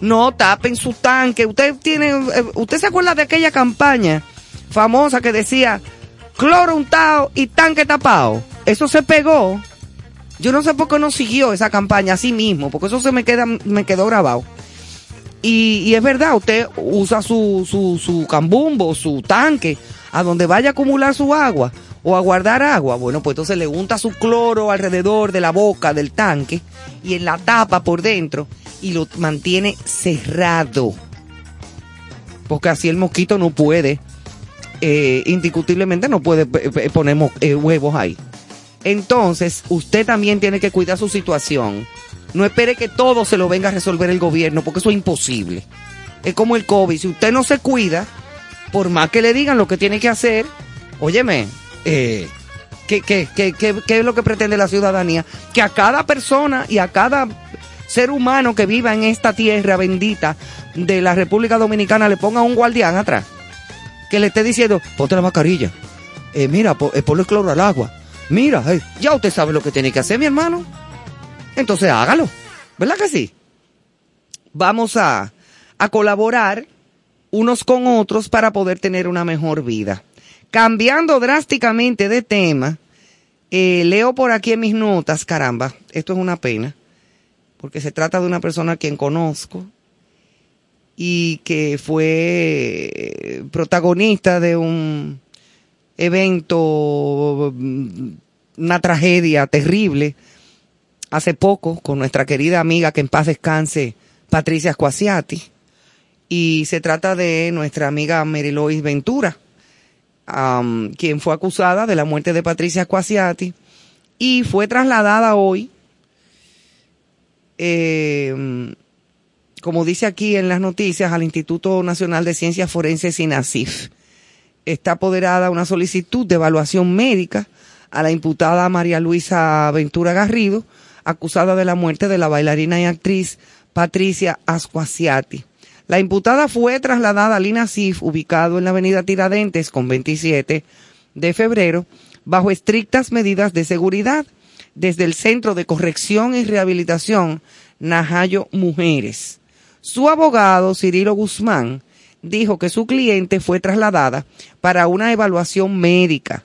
C: no tapen su tanque. Usted tiene, eh, usted se acuerda de aquella campaña famosa que decía cloro untado y tanque tapado. Eso se pegó. Yo no sé por qué no siguió esa campaña así mismo, porque eso se me queda, me quedó grabado. Y, y es verdad, usted usa su, su, su cambumbo, su tanque, a donde vaya a acumular su agua o a guardar agua. Bueno, pues entonces le unta su cloro alrededor de la boca del tanque y en la tapa por dentro y lo mantiene cerrado. Porque así el mosquito no puede, eh, indiscutiblemente no puede eh, eh, poner eh, huevos ahí. Entonces, usted también tiene que cuidar su situación. No espere que todo se lo venga a resolver el gobierno, porque eso es imposible. Es como el COVID. Si usted no se cuida, por más que le digan lo que tiene que hacer, óyeme, eh, ¿qué, qué, qué, es lo que pretende la ciudadanía? Que a cada persona y a cada ser humano que viva en esta tierra bendita de la República Dominicana le ponga un guardián atrás. Que le esté diciendo, ponte la mascarilla. Eh, mira, po- eh, ponle cloro al agua. Mira, eh, ya usted sabe lo que tiene que hacer, mi hermano. Entonces hágalo. ¿Verdad que sí? Vamos a, a colaborar unos con otros para poder tener una mejor vida. Cambiando drásticamente de tema, eh, leo por aquí en mis notas, caramba, esto es una pena, porque se trata de una persona a quien conozco y que fue eh, protagonista de un evento, mm, una tragedia terrible, hace poco con nuestra querida amiga que en paz descanse, Patricia Squasiati. Y se trata de nuestra amiga Mary Lois Ventura, quien fue acusada de la muerte de Patricia Squasiati y fue trasladada hoy, eh, como dice aquí en las noticias, al Instituto Nacional de Ciencias Forenses INACIF. Está apoderada una solicitud de evaluación médica a la imputada María Luisa Ventura Garrido, acusada de la muerte de la bailarina y actriz Patricia Ascuasiati. La imputada fue trasladada al INACIF, ubicado en la avenida Tiradentes con 27 de febrero, bajo estrictas medidas de seguridad, desde el Centro de Corrección y Rehabilitación Najayo Mujeres. Su abogado, Cirilo Guzmán, dijo que su cliente fue trasladada para una evaluación médica,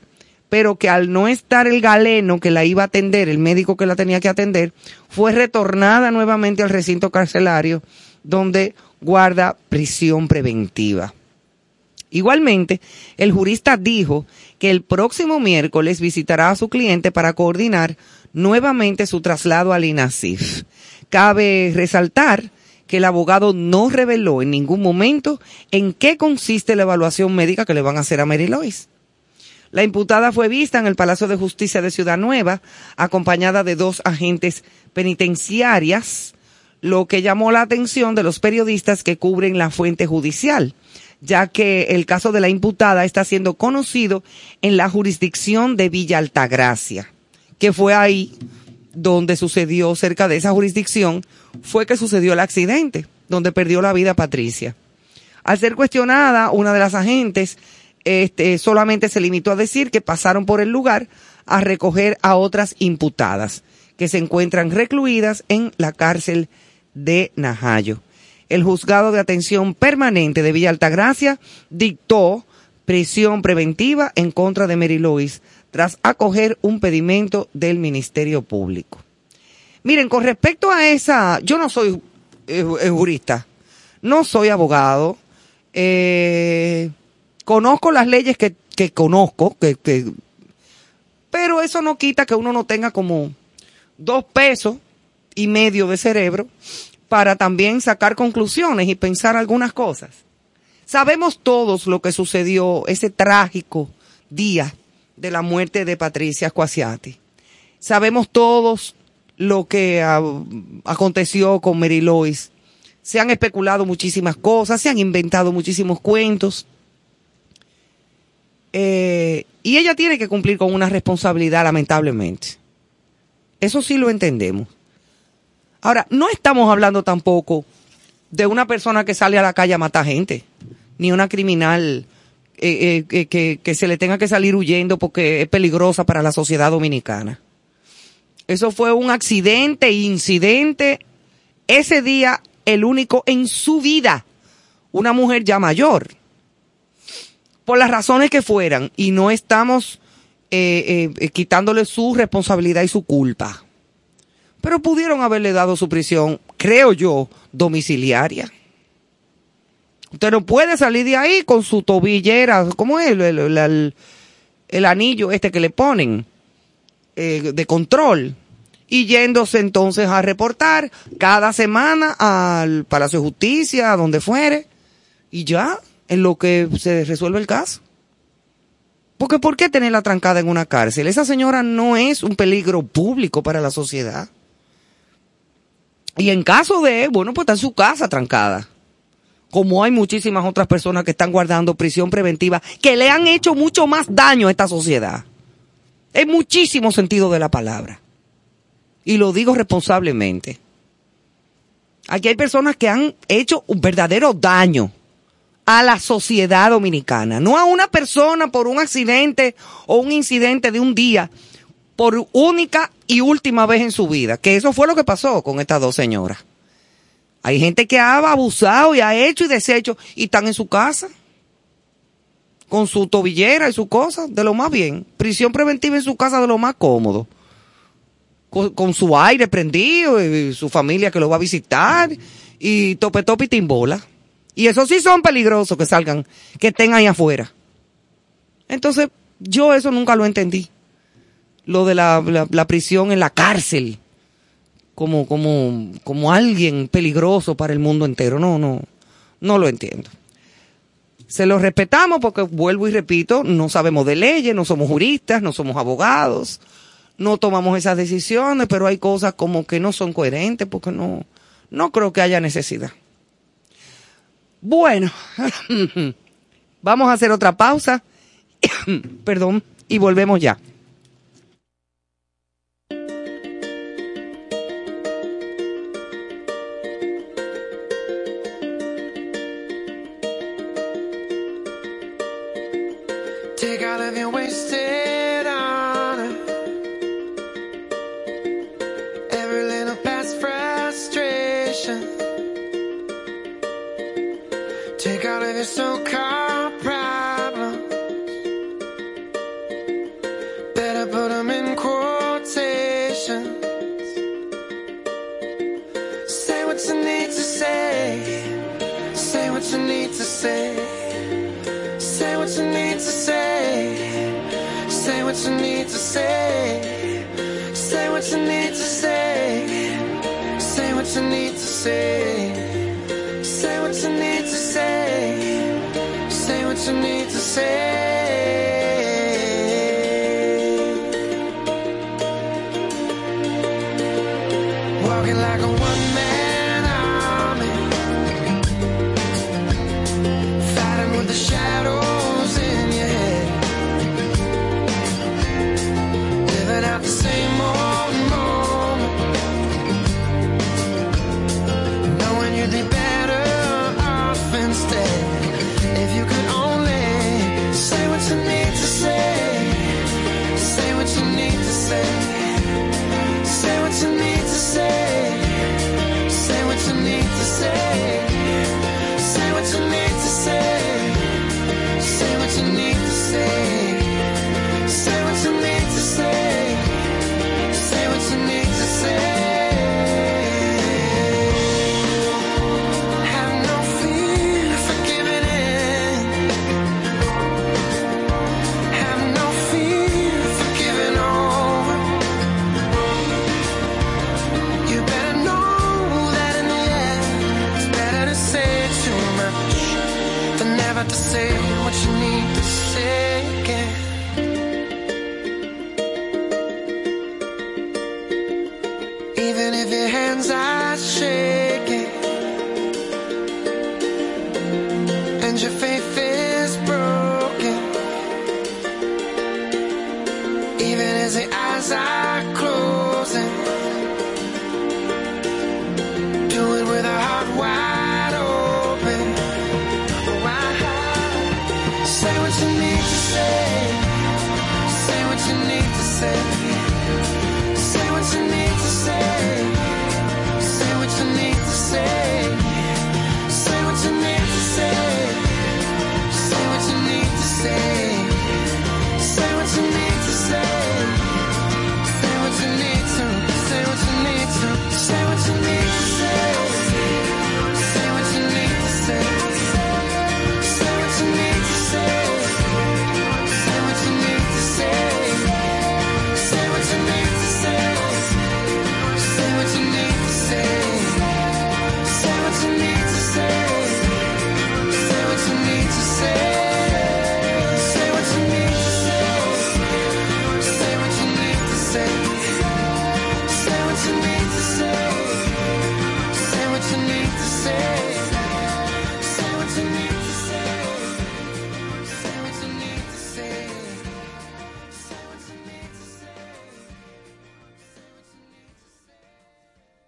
C: pero que al no estar el galeno que la iba a atender, el médico que la tenía que atender, fue retornada nuevamente al recinto carcelario donde guarda prisión preventiva. Igualmente, el jurista dijo que el próximo miércoles visitará a su cliente para coordinar nuevamente su traslado al INASIF. Cabe resaltar que el abogado no reveló en ningún momento en qué consiste la evaluación médica que le van a hacer a Mary Lois. La imputada fue vista en el Palacio de Justicia de Ciudad Nueva, acompañada de dos agentes penitenciarias, lo que llamó la atención de los periodistas que cubren la fuente judicial, ya que el caso de la imputada está siendo conocido en la jurisdicción de Villa Altagracia, que fue ahí donde sucedió, cerca de esa jurisdicción, fue que sucedió el accidente, donde perdió la vida Patricia. Al ser cuestionada, una de las agentes este, solamente se limitó a decir que pasaron por el lugar a recoger a otras imputadas que se encuentran recluidas en la cárcel de Najayo. El juzgado de atención permanente de Villa Altagracia dictó prisión preventiva en contra de Mary Lois tras acoger un pedimento del Ministerio Público. Miren, con respecto a esa, yo no soy eh, eh, jurista, no soy abogado, eh, conozco las leyes que, que conozco, que, que- pero eso no quita que uno no tenga como dos pesos y medio de cerebro para también sacar conclusiones y pensar algunas cosas. Sabemos todos lo que sucedió ese trágico día de la muerte de Patricia Squasiati. Sabemos todos lo que aconteció con Mary Lois. Se han especulado muchísimas cosas, se han inventado muchísimos cuentos. Eh, y ella tiene que cumplir con una responsabilidad, lamentablemente. Eso sí lo entendemos. Ahora, no estamos hablando tampoco de una persona que sale a la calle a matar gente, ni una criminal eh, eh, que, se le tenga que salir huyendo porque es peligrosa para la sociedad dominicana. Eso fue un accidente, incidente, ese día el único en su vida, una mujer ya mayor, por las razones que fueran, y no estamos eh, eh, quitándole su responsabilidad y su culpa. Pero pudieron haberle dado su prisión, creo yo, domiciliaria. Usted no puede salir de ahí con su tobillera, ¿cómo es? El- el anillo este que le ponen eh, de control. Y yéndose entonces a reportar cada semana al Palacio de Justicia, a donde fuere. Y ya, en lo que se resuelve el caso. Porque ¿por qué tenerla trancada en una cárcel? Esa señora no es un peligro público para la sociedad. Y en caso de, bueno, pues está en su casa trancada. Como hay muchísimas otras personas que están guardando prisión preventiva que le han hecho mucho más daño a esta sociedad. En muchísimo sentido de la palabra. Y lo digo responsablemente. Aquí hay personas que han hecho un verdadero daño a la sociedad dominicana, no a una persona por un accidente o un incidente de un día, por única y última vez en su vida, que eso fue lo que pasó con estas dos señoras. Hay gente que ha abusado y ha hecho y deshecho y están en su casa con su tobillera y su cosa, de lo más bien. Prisión preventiva en su casa de lo más cómodo. Con, con su aire prendido y su familia que lo va a visitar y tope tope y timbola. Y esos sí son peligrosos que salgan, que estén ahí afuera. Entonces, yo eso nunca lo entendí. Lo de la, la- la prisión en la cárcel. Como, como, como alguien peligroso para el mundo entero. No, no, no lo entiendo. Se lo respetamos porque, vuelvo y repito, no sabemos de leyes, no somos juristas, no somos abogados, no tomamos esas decisiones, pero hay cosas como que no son coherentes porque no, no creo que haya necesidad. Bueno, [laughs] vamos a hacer otra pausa, [coughs] perdón, y volvemos ya.
J: Say. Say what you need to say. Say what you need to say. about to say what you need to say again.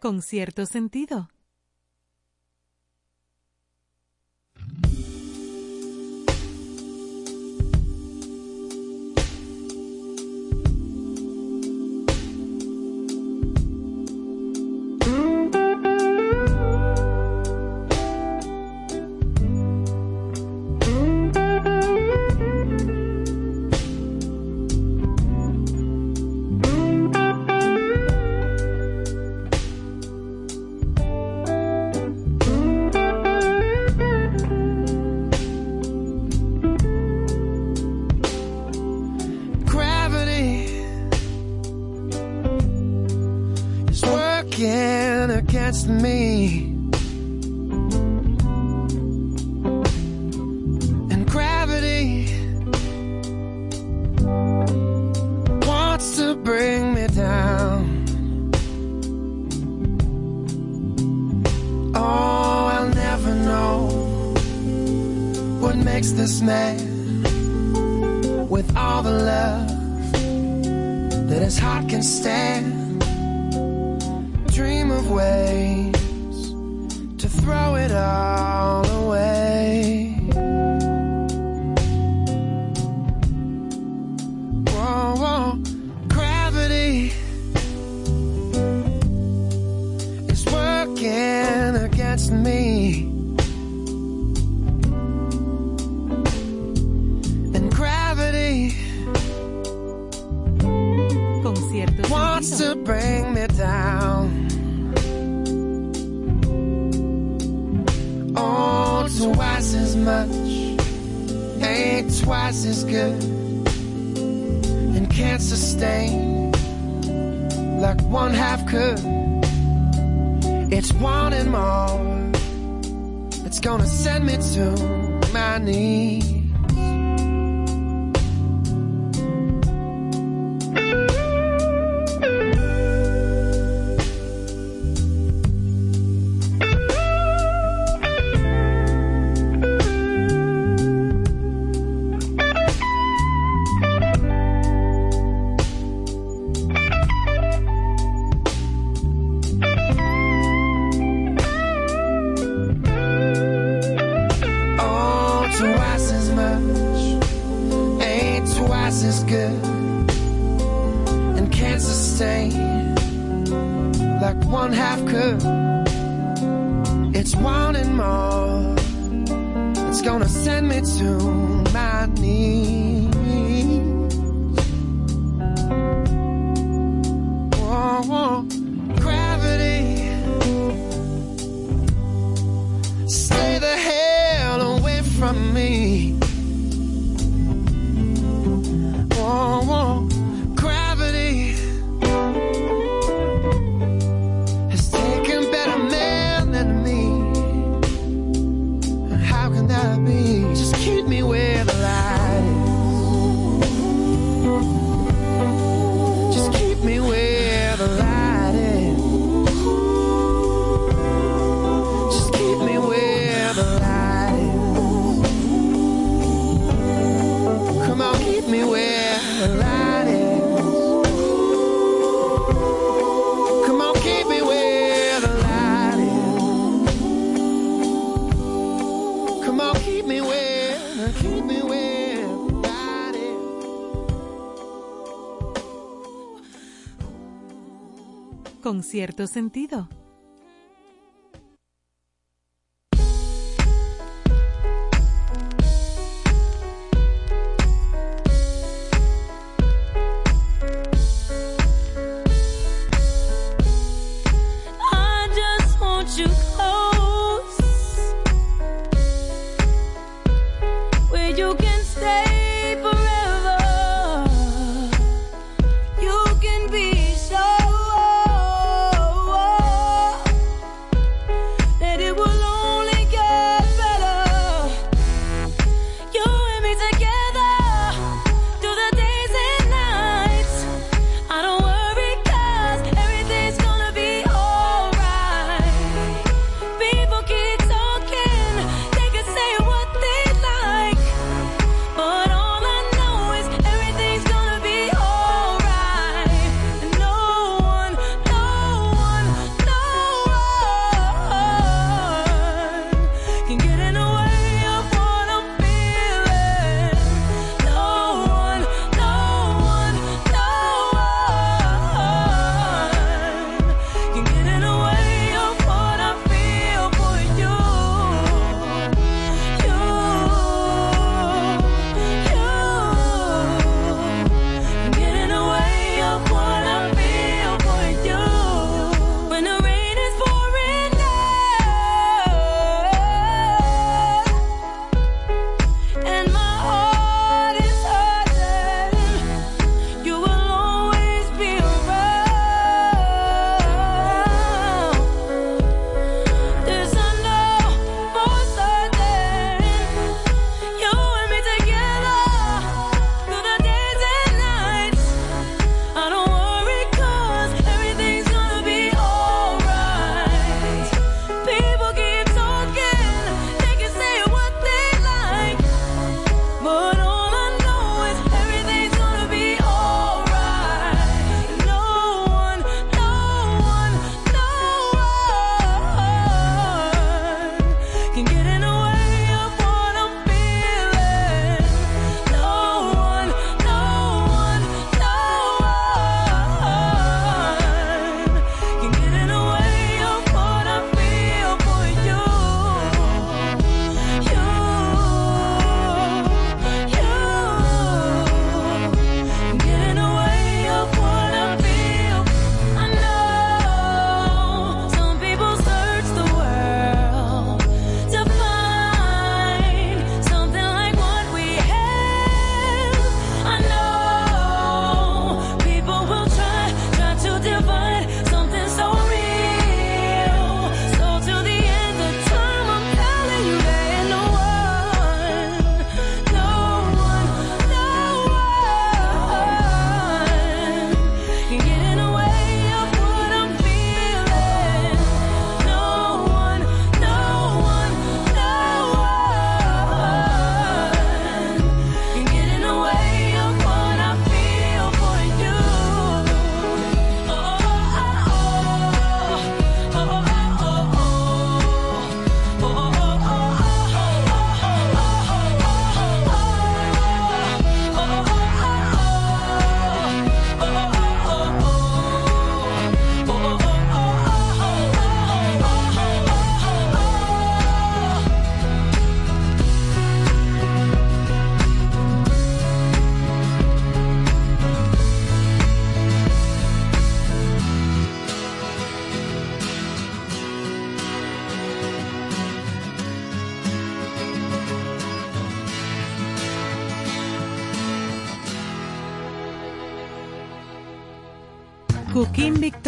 H: con cierto sentido. Cierto sentido.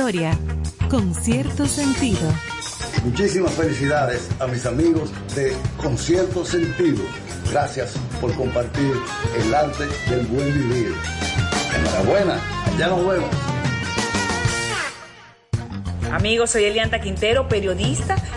E: Victoria. Con cierto sentido.
K: Muchísimas felicidades a mis amigos de Concierto Sentido. Gracias por compartir el arte del buen vivir. Enhorabuena, ya nos vemos.
L: Amigos, soy Elianta Quintero, periodista,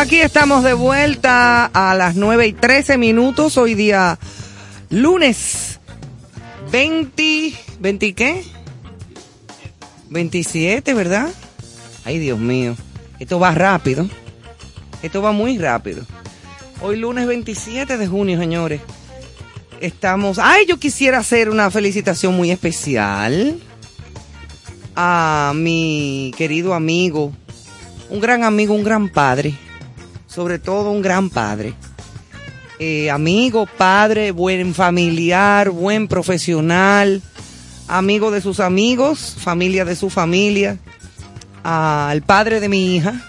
C: Aquí estamos de vuelta a las 9 y 13 minutos. Hoy día lunes 20, 20 qué? 27, ¿verdad? Ay, Dios mío. Esto va rápido. Esto va muy rápido. Hoy lunes 27 de junio, señores. Estamos... Ay, yo quisiera hacer una felicitación muy especial a mi querido amigo, un gran amigo, un gran padre, sobre todo un gran padre. Eh, amigo, padre, buen familiar, buen profesional, amigo de sus amigos, familia de su familia, al padre de mi hija,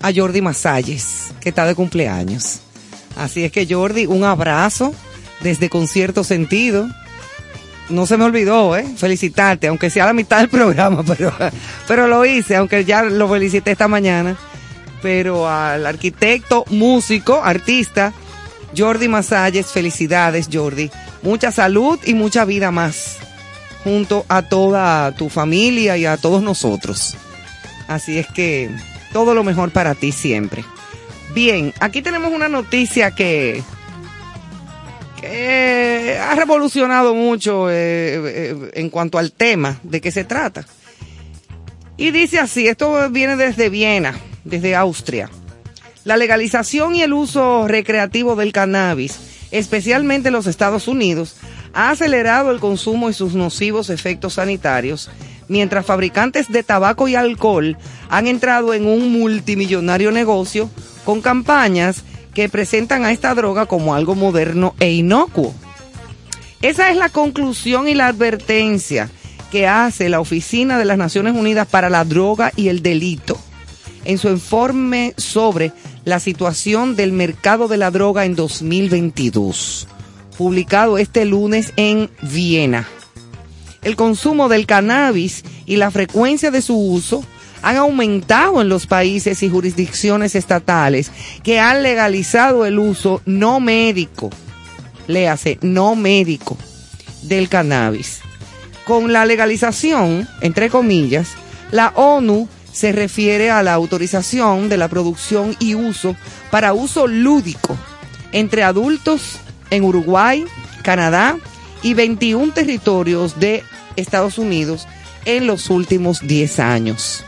C: a Jordi Masalles, que está de cumpleaños. Así es que Jordi, un abrazo desde Concierto Sentido. No se me olvidó, ¿eh? Felicitarte, aunque sea la mitad del programa, [laughs] pero, pero lo hice, aunque ya lo felicité esta mañana. Pero al arquitecto, músico, artista, Jordi Masalles, felicidades, Jordi. Mucha salud y mucha vida más, junto a toda tu familia y a todos nosotros. Así es que todo lo mejor para ti siempre. Bien, aquí tenemos una noticia que, que ha revolucionado mucho eh, eh, en cuanto al tema de qué se trata. Y dice así, esto viene desde Viena, desde Austria. La legalización y el uso recreativo del cannabis, especialmente en los Estados Unidos, ha acelerado el consumo y sus nocivos efectos sanitarios, mientras fabricantes de tabaco y alcohol han entrado en un multimillonario negocio con campañas que presentan a esta droga como algo moderno e inocuo. Esa es la conclusión y la advertencia que hace la Oficina de las Naciones Unidas para la Droga y el Delito en su informe sobre la situación del mercado de la droga en 2022, publicado este lunes en Viena. El consumo del cannabis y la frecuencia de su uso han aumentado en los países y jurisdicciones estatales que han legalizado el uso no médico, léase, no médico, del cannabis. Con la legalización, entre comillas, la ONU se refiere a la autorización de la producción y uso para uso lúdico entre adultos en Uruguay, Canadá y 21 territorios de Estados Unidos en los últimos 10 años.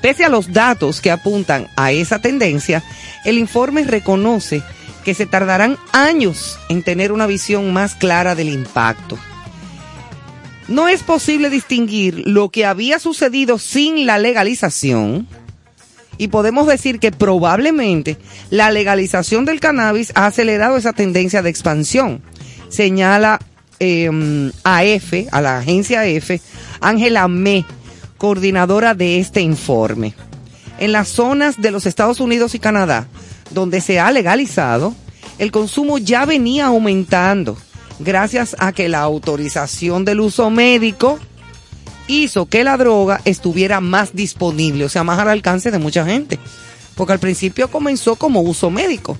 C: Pese a los datos que apuntan a esa tendencia, el informe reconoce que se tardarán años en tener una visión más clara del impacto. No es posible distinguir lo que había sucedido sin la legalización y podemos decir que probablemente la legalización del cannabis ha acelerado esa tendencia de expansión, señala eh, AF, a la agencia AF, Ángela Me, coordinadora de este informe. En las zonas de los Estados Unidos y Canadá, donde se ha legalizado, el consumo ya venía aumentando gracias a que la autorización del uso médico hizo que la droga estuviera más disponible, o sea, más al alcance de mucha gente. Porque al principio comenzó como uso médico,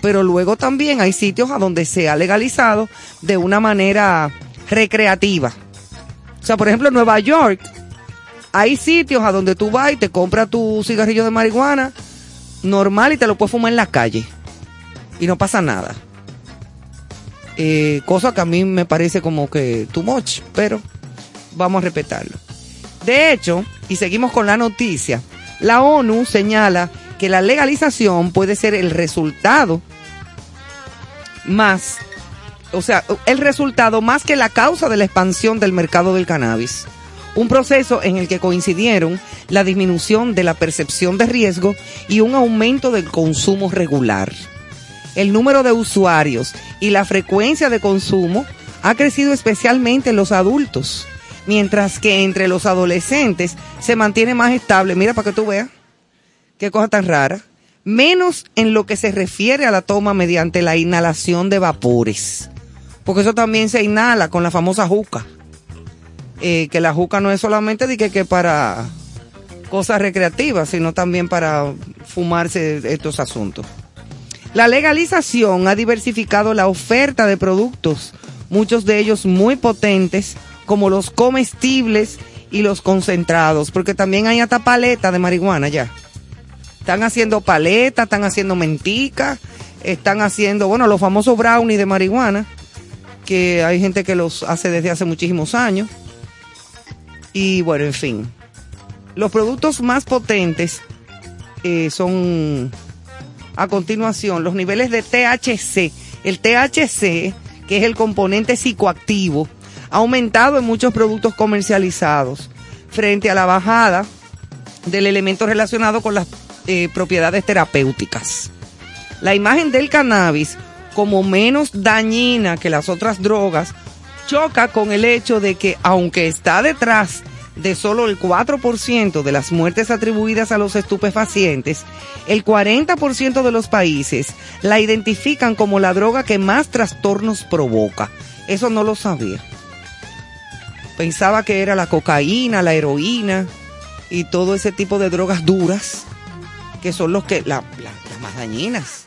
C: pero luego también hay sitios a donde se ha legalizado de una manera recreativa. O sea, por ejemplo, en Nueva York hay sitios a donde tú vas y te compras tu cigarrillo de marihuana normal y te lo puedes fumar en la calle y no pasa nada. Eh, cosa que a mí me parece como que too much, pero vamos a respetarlo. De hecho, y seguimos con la noticia, la ONU señala que la legalización puede ser el resultado más o sea, el resultado más que la causa de la expansión del mercado del cannabis. Un proceso en el que coincidieron la disminución de la percepción de riesgo y un aumento del consumo regular. El número de usuarios y la frecuencia de consumo ha crecido especialmente en los adultos, mientras que entre los adolescentes se mantiene más estable. Mira para que tú veas, qué cosa tan rara. Menos en lo que se refiere a la toma mediante la inhalación de vapores, porque eso también se inhala con la famosa juca. Eh, que la juca no es solamente que para cosas recreativas, sino también para fumarse estos asuntos. La legalización ha diversificado la oferta de productos, muchos de ellos muy potentes, como los comestibles y los concentrados, porque también hay hasta paleta de marihuana ya. Están haciendo paleta, están haciendo mentica, están haciendo, bueno, los famosos brownies de marihuana, que hay gente que los hace desde hace muchísimos años. Y bueno, en fin. Los productos más potentes eh, son a continuación los niveles de THC. El THC, que es el componente psicoactivo, ha aumentado en muchos productos comercializados frente a la bajada del elemento relacionado con las eh, propiedades terapéuticas. La imagen del cannabis como menos dañina que las otras drogas choca con el hecho de que aunque está detrás de solo el 4% de las muertes atribuidas a los estupefacientes, el 40% de los países la identifican como la droga que más trastornos provoca. Eso no lo sabía. Pensaba que era la cocaína, la heroína y todo ese tipo de drogas duras que son los que la- la- las más dañinas.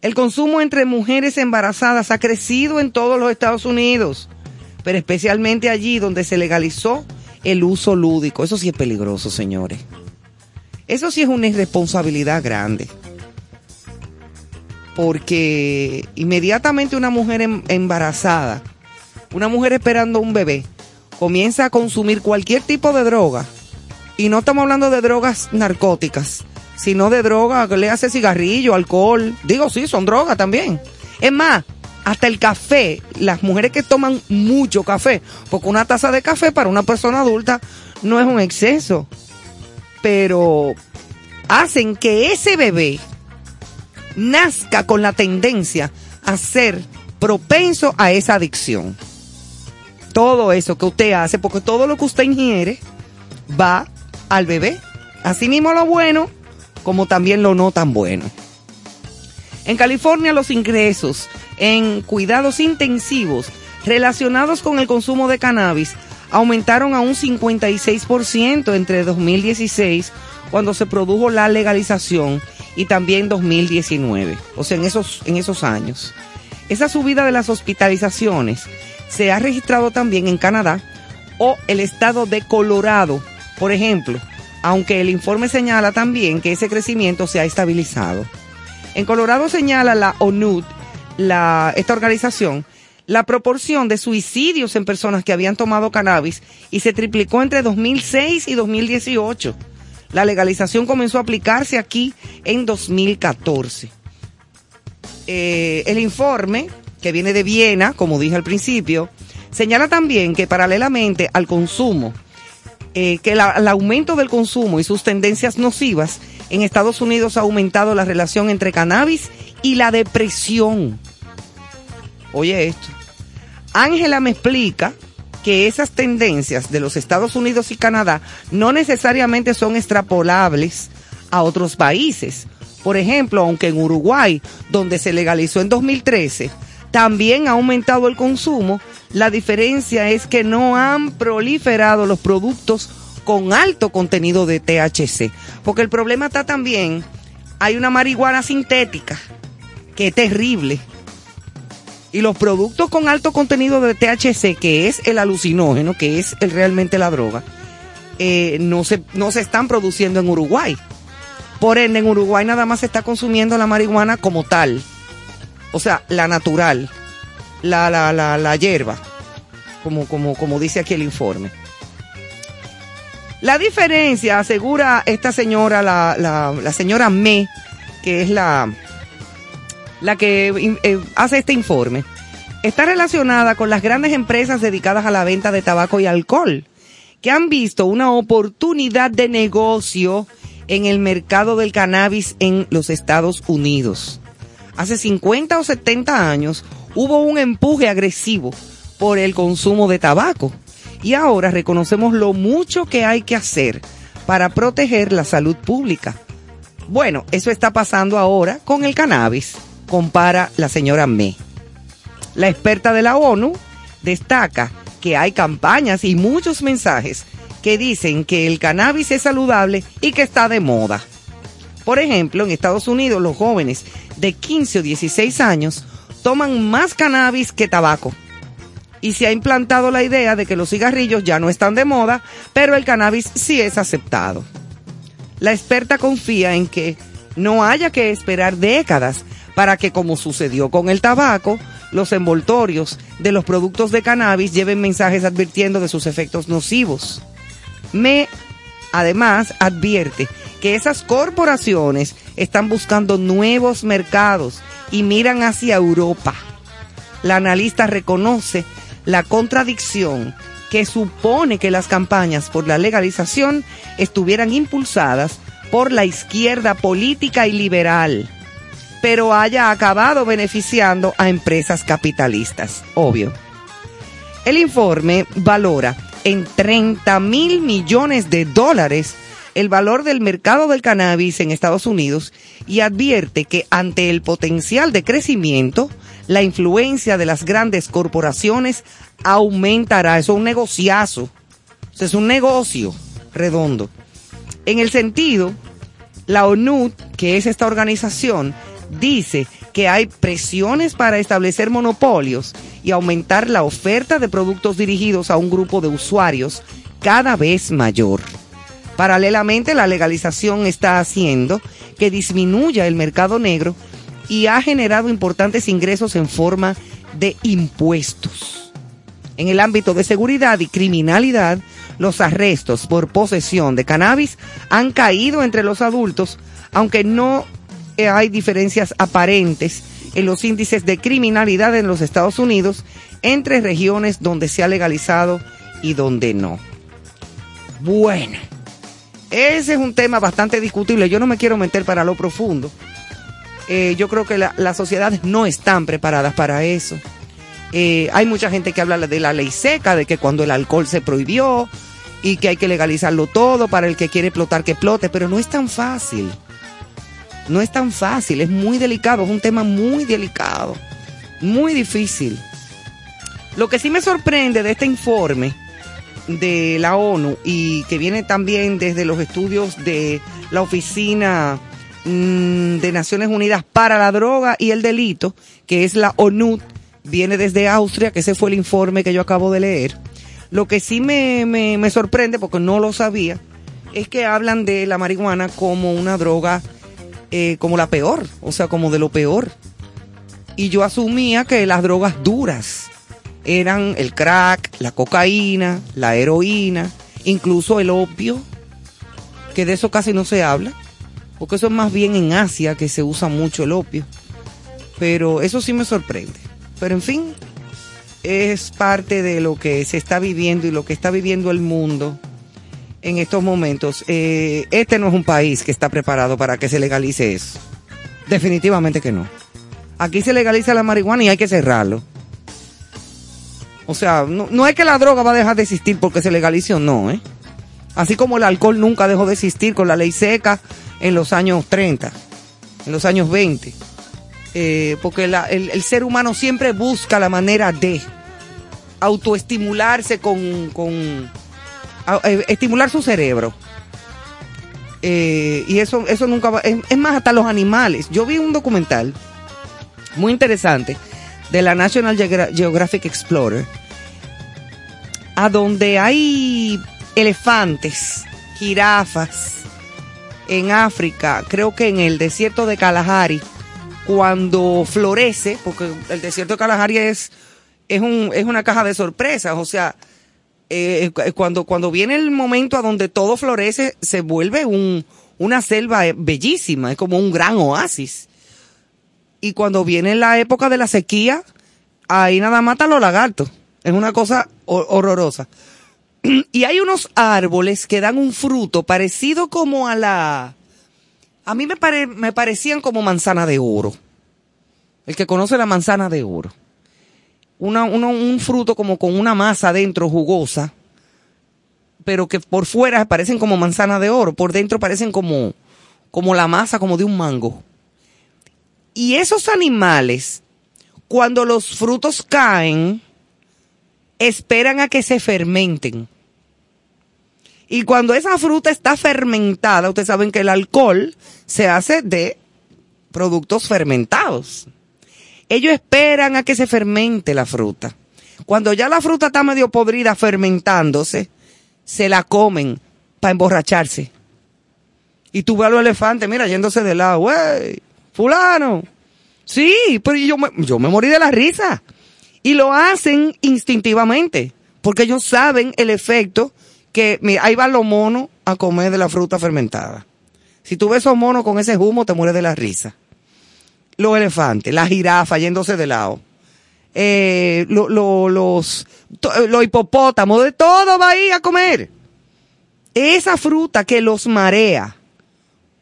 C: El consumo entre mujeres embarazadas ha crecido en todos los Estados Unidos, pero especialmente allí donde se legalizó el uso lúdico. Eso sí es peligroso, señores. Eso sí es una irresponsabilidad grande. Porque inmediatamente una mujer em- embarazada, una mujer esperando un bebé, comienza a consumir cualquier tipo de droga. Y no estamos hablando de drogas narcóticas, sino de droga que le hace cigarrillo, alcohol. Digo, sí, son drogas también. Es más, hasta el café, las mujeres que toman mucho café, porque una taza de café para una persona adulta no es un exceso, pero hacen que ese bebé nazca con la tendencia a ser propenso a esa adicción. Todo eso que usted hace, porque todo lo que usted ingiere va al bebé. Asimismo lo bueno, como también lo no tan bueno. En California los ingresos en cuidados intensivos relacionados con el consumo de cannabis aumentaron a un 56% entre 2016 cuando se produjo la legalización y también 2019, o sea, en esos, en esos años. Esa subida de las hospitalizaciones se ha registrado también en Canadá o el estado de Colorado, por ejemplo, aunque el informe señala también que ese crecimiento se ha estabilizado. En Colorado señala la ONUD, esta organización, la proporción de suicidios en personas que habían tomado cannabis y se triplicó entre 2006 y 2018. La legalización comenzó a aplicarse aquí en 2014. Eh, el informe, que viene de Viena, como dije al principio, señala también que paralelamente al consumo, eh, que el aumento del consumo y sus tendencias nocivas, en Estados Unidos ha aumentado la relación entre cannabis y la depresión. Oye esto. Ángela me explica que esas tendencias de los Estados Unidos y Canadá no necesariamente son extrapolables a otros países. Por ejemplo, aunque en Uruguay, donde se legalizó en 2013, también ha aumentado el consumo, la diferencia es que no han proliferado los productos con alto contenido de THC. Porque el problema está también, hay una marihuana sintética que es terrible. Y los productos con alto contenido de THC, que es el alucinógeno, que es el, realmente la droga, eh, no, se, no se están produciendo en Uruguay. Por ende, en Uruguay nada más se está consumiendo la marihuana como tal. O sea, la natural, la, la, la, la hierba, como, como, como dice aquí el informe. La diferencia, asegura esta señora, la, la, señora Me, que es la, la que eh, hace este informe, está relacionada con las grandes empresas dedicadas a la venta de tabaco y alcohol, que han visto una oportunidad de negocio en el mercado del cannabis en los Estados Unidos. Hace 50 o 70 años hubo un empuje agresivo por el consumo de tabaco y ahora reconocemos lo mucho que hay que hacer para proteger la salud pública. Bueno, eso está pasando ahora con el cannabis, compara la señora Me. La experta de la ONU destaca que hay campañas y muchos mensajes que dicen que el cannabis es saludable y que está de moda. Por ejemplo, en Estados Unidos los jóvenes de 15 o 16 años toman más cannabis que tabaco. Y se ha implantado la idea de que los cigarrillos ya no están de moda, pero el cannabis sí es aceptado. La experta confía en que no haya que esperar décadas para que, como sucedió con el tabaco, los envoltorios de los productos de cannabis lleven mensajes advirtiendo de sus efectos nocivos. Me, además, advierte que esas corporaciones están buscando nuevos mercados y miran hacia Europa. La analista reconoce la contradicción que supone que las campañas por la legalización estuvieran impulsadas por la izquierda política y liberal, pero haya acabado beneficiando a empresas capitalistas, obvio. El informe valora en 30 mil millones de dólares el valor del mercado del cannabis en Estados Unidos y advierte que ante el potencial de crecimiento, la influencia de las grandes corporaciones aumentará. Eso es un negociazo. Eso es un negocio redondo. En el sentido, la ONU, que es esta organización, dice que hay presiones para establecer monopolios y aumentar la oferta de productos dirigidos a un grupo de usuarios cada vez mayor. Paralelamente, la legalización está haciendo que disminuya el mercado negro y ha generado importantes ingresos en forma de impuestos. En el ámbito de seguridad y criminalidad, los arrestos por posesión de cannabis han caído entre los adultos, aunque no hay diferencias aparentes en los índices de criminalidad en los Estados Unidos entre regiones donde se ha legalizado y donde no. Bueno, ese es un tema bastante discutible. Yo no me quiero meter para lo profundo. Eh, yo creo que la- las sociedades no están preparadas para eso. Eh, hay mucha gente que habla de la ley seca, de que cuando el alcohol se prohibió y que hay que legalizarlo todo para el que quiere explotar que explote, pero no es tan fácil. No es tan fácil, es muy delicado, es un tema muy delicado, muy difícil. Lo que sí me sorprende de este informe de la ONU y que viene también desde los estudios de la Oficina de Naciones Unidas para la Droga y el Delito, que es la ONU, viene desde Austria, que ese fue el informe que yo acabo de leer. Lo que sí me, me, me sorprende, porque no lo sabía, es que hablan de la marihuana como una droga, eh, como la peor, o sea, como de lo peor. Y yo asumía que las drogas duras eran el crack, la cocaína, la heroína, incluso el opio, que de eso casi no se habla, porque eso es más bien en Asia que se usa mucho el opio. Pero eso sí me sorprende. Pero en fin, es parte de lo que se está viviendo y lo que está viviendo el mundo en estos momentos. Eh, este no es un país que está preparado para que se legalice eso. Definitivamente que no. Aquí se legaliza la marihuana y hay que cerrarlo. O sea, no, no es que la droga va a dejar de existir porque se legalice o no, ¿eh? Así como el alcohol nunca dejó de existir con la ley seca en los años 30, en los años 20. Eh, porque la- el, ser humano siempre busca la manera de autoestimularse con, con eh, estimular su cerebro. Eh, y eso, eso nunca va, es, es más, hasta los animales. Yo vi un documental muy interesante de la National Geogra- Geographic Explorer, a donde hay elefantes, jirafas en África, creo que en el desierto de Kalahari, cuando florece, porque el desierto de Kalahari es, es, un, es una caja de sorpresas, o sea, eh, cu- cuando, cuando viene el momento a donde todo florece, se vuelve un, una selva eh, bellísima, es como un gran oasis. Y cuando viene la época de la sequía, ahí nada mata los lagartos. Es una cosa hor- horrorosa. [clears throat] Y hay unos árboles que dan un fruto parecido como a la... A mí me, pare- me parecían como manzana de oro. El que conoce la manzana de oro. Un fruto como con una masa dentro jugosa, pero que por fuera parecen como manzana de oro, por dentro parecen como, como la masa como de un mango. Y esos animales, cuando los frutos caen, esperan a que se fermenten. Y cuando esa fruta está fermentada, ustedes saben que el alcohol se hace de productos fermentados. Ellos esperan a que se fermente la fruta. Cuando ya la fruta está medio podrida fermentándose, se la comen para emborracharse. Y tú ves a los elefantes, mira, yéndose de lado, wey, fulano. Sí, pero yo me, yo me morí de la risa. Y lo hacen instintivamente, porque ellos saben el efecto que, mira, ahí van los monos a comer de la fruta fermentada. Si tú ves esos monos con ese humo, te mueres de la risa. Los elefantes, la jirafa yéndose de lado. Eh, lo- lo- los, to- los hipopótamos, de todo va ahí a comer. Esa fruta que los marea,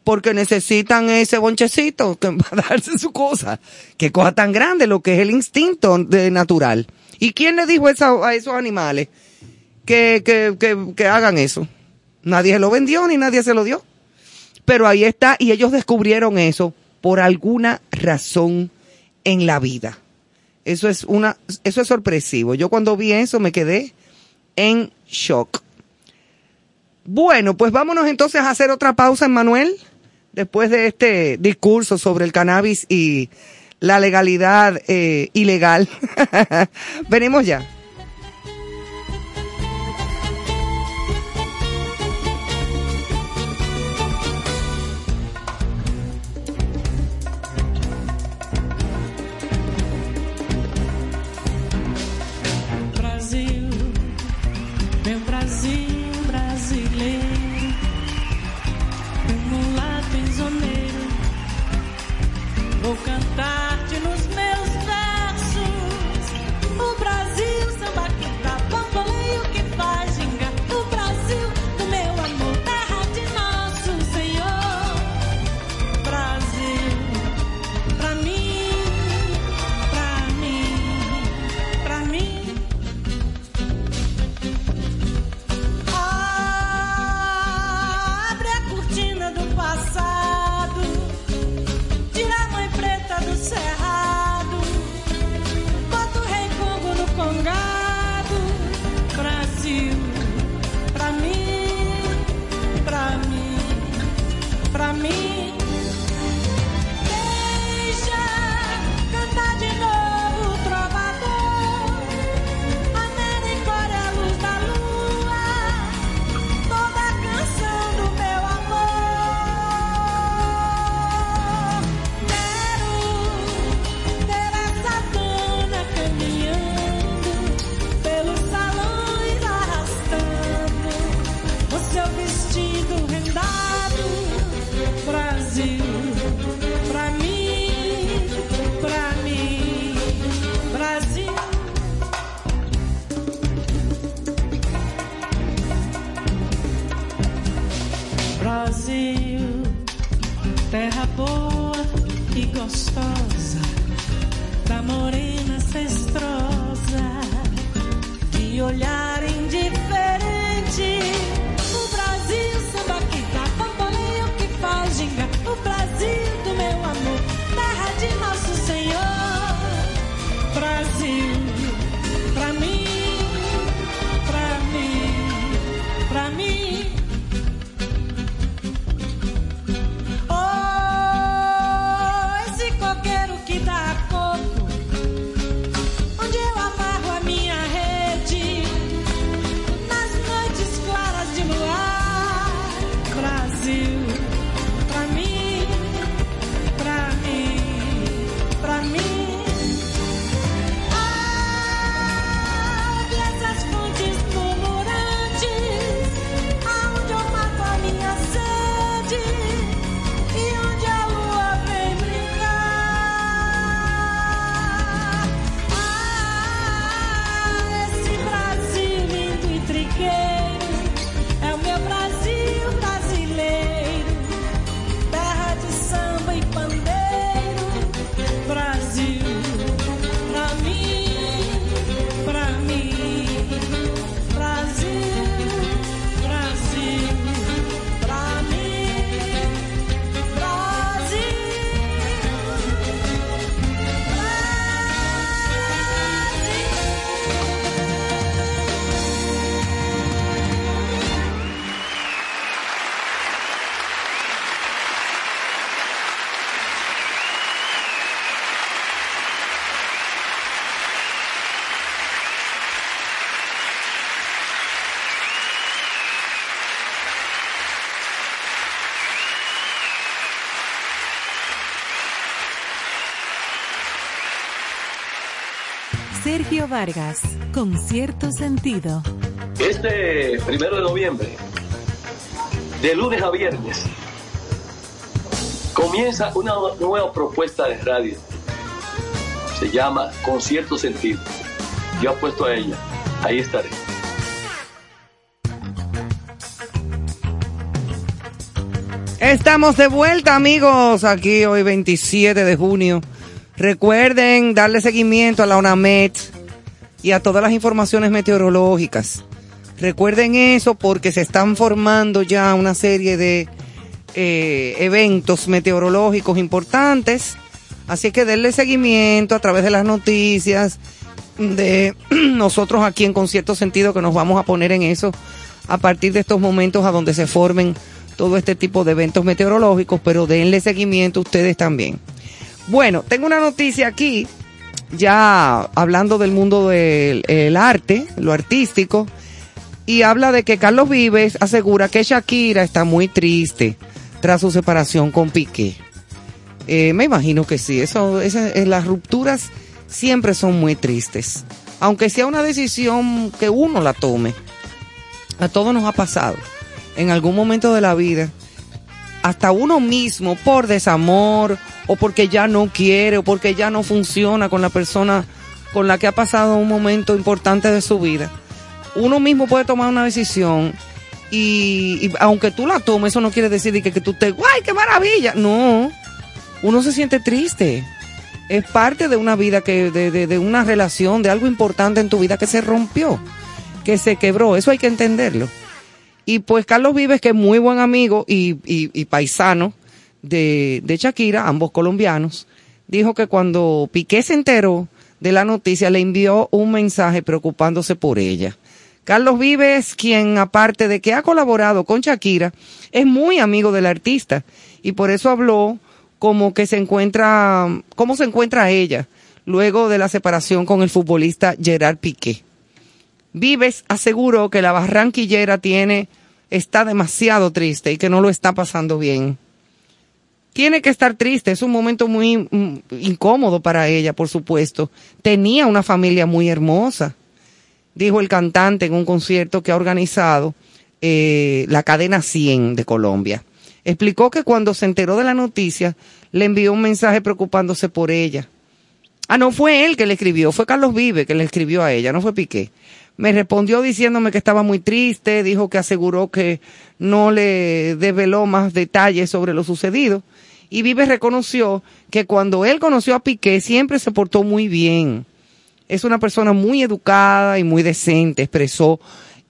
C: porque necesitan ese bonchecito que [laughs] va a darse su cosa. Qué cosa tan grande, lo que es el instinto de natural. ¿Y quién le dijo esa- a esos animales que, que, que, que hagan eso? Nadie se lo vendió ni nadie se lo dio. Pero ahí está, y ellos descubrieron eso por alguna razón en la vida. Eso es una, eso es sorpresivo. Yo cuando vi eso me quedé en shock. Bueno, pues vámonos entonces a hacer otra pausa, Manuel, después de este discurso sobre el cannabis y la legalidad eh, ilegal. [laughs] Venimos ya.
H: Sergio Vargas, con cierto sentido.
M: Este primero de noviembre, de lunes a viernes, comienza una nueva propuesta de radio. Se llama Con cierto sentido. Yo apuesto a ella. Ahí estaré.
C: Estamos de vuelta, amigos, aquí hoy 27 de junio. Recuerden darle seguimiento a la ONAMET y a todas las informaciones meteorológicas. Recuerden eso porque se están formando ya una serie de eh, eventos meteorológicos importantes. Así que denle seguimiento a través de las noticias, de [clears throat] nosotros aquí en Concierto Sentido que nos vamos a poner en eso a partir de estos momentos a donde se formen todo este tipo de eventos meteorológicos, pero denle seguimiento ustedes también. Bueno, tengo una noticia aquí, ya hablando del mundo del el arte, lo artístico, y habla de que Carlos Vives asegura que Shakira está muy triste tras su separación con Piqué. Eh, me imagino que sí, eso, esa- eh, las rupturas siempre son muy tristes, aunque sea una decisión que uno la tome. A todos nos ha pasado en algún momento de la vida, hasta uno mismo por desamor o porque ya no quiere o porque ya no funciona con la persona con la que ha pasado un momento importante de su vida. Uno mismo puede tomar una decisión y, aunque tú la tomes, eso no quiere decir que, que tú te, ¡guay, qué maravilla! No, uno se siente triste. Es parte de una vida que, de, de una relación, de algo importante en tu vida que se rompió, que se quebró. Eso hay que entenderlo. Y pues Carlos Vives, que es muy buen amigo y, paisano de, de Shakira, ambos colombianos, dijo que cuando Piqué se enteró de la noticia, le envió un mensaje preocupándose por ella. Carlos Vives, quien aparte de que ha colaborado con Shakira, es muy amigo del artista y por eso habló como que se encuentra, cómo se encuentra ella luego de la separación con el futbolista Gerard Piqué. Vives aseguró que la barranquillera tiene, está demasiado triste y que no lo está pasando bien. Tiene que estar triste, es un momento muy mm, incómodo para ella, por supuesto. Tenía una familia muy hermosa, dijo el cantante en un concierto que ha organizado eh, la cadena 100 de Colombia. Explicó que cuando se enteró de la noticia, le envió un mensaje preocupándose por ella. Ah, no fue él que le escribió, fue Carlos Vive que le escribió a ella, no fue Piqué. Me respondió diciéndome que estaba muy triste, dijo que aseguró que no le develó más detalles sobre lo sucedido. Y Vive reconoció que cuando él conoció a Piqué siempre se portó muy bien. Es una persona muy educada y muy decente, expresó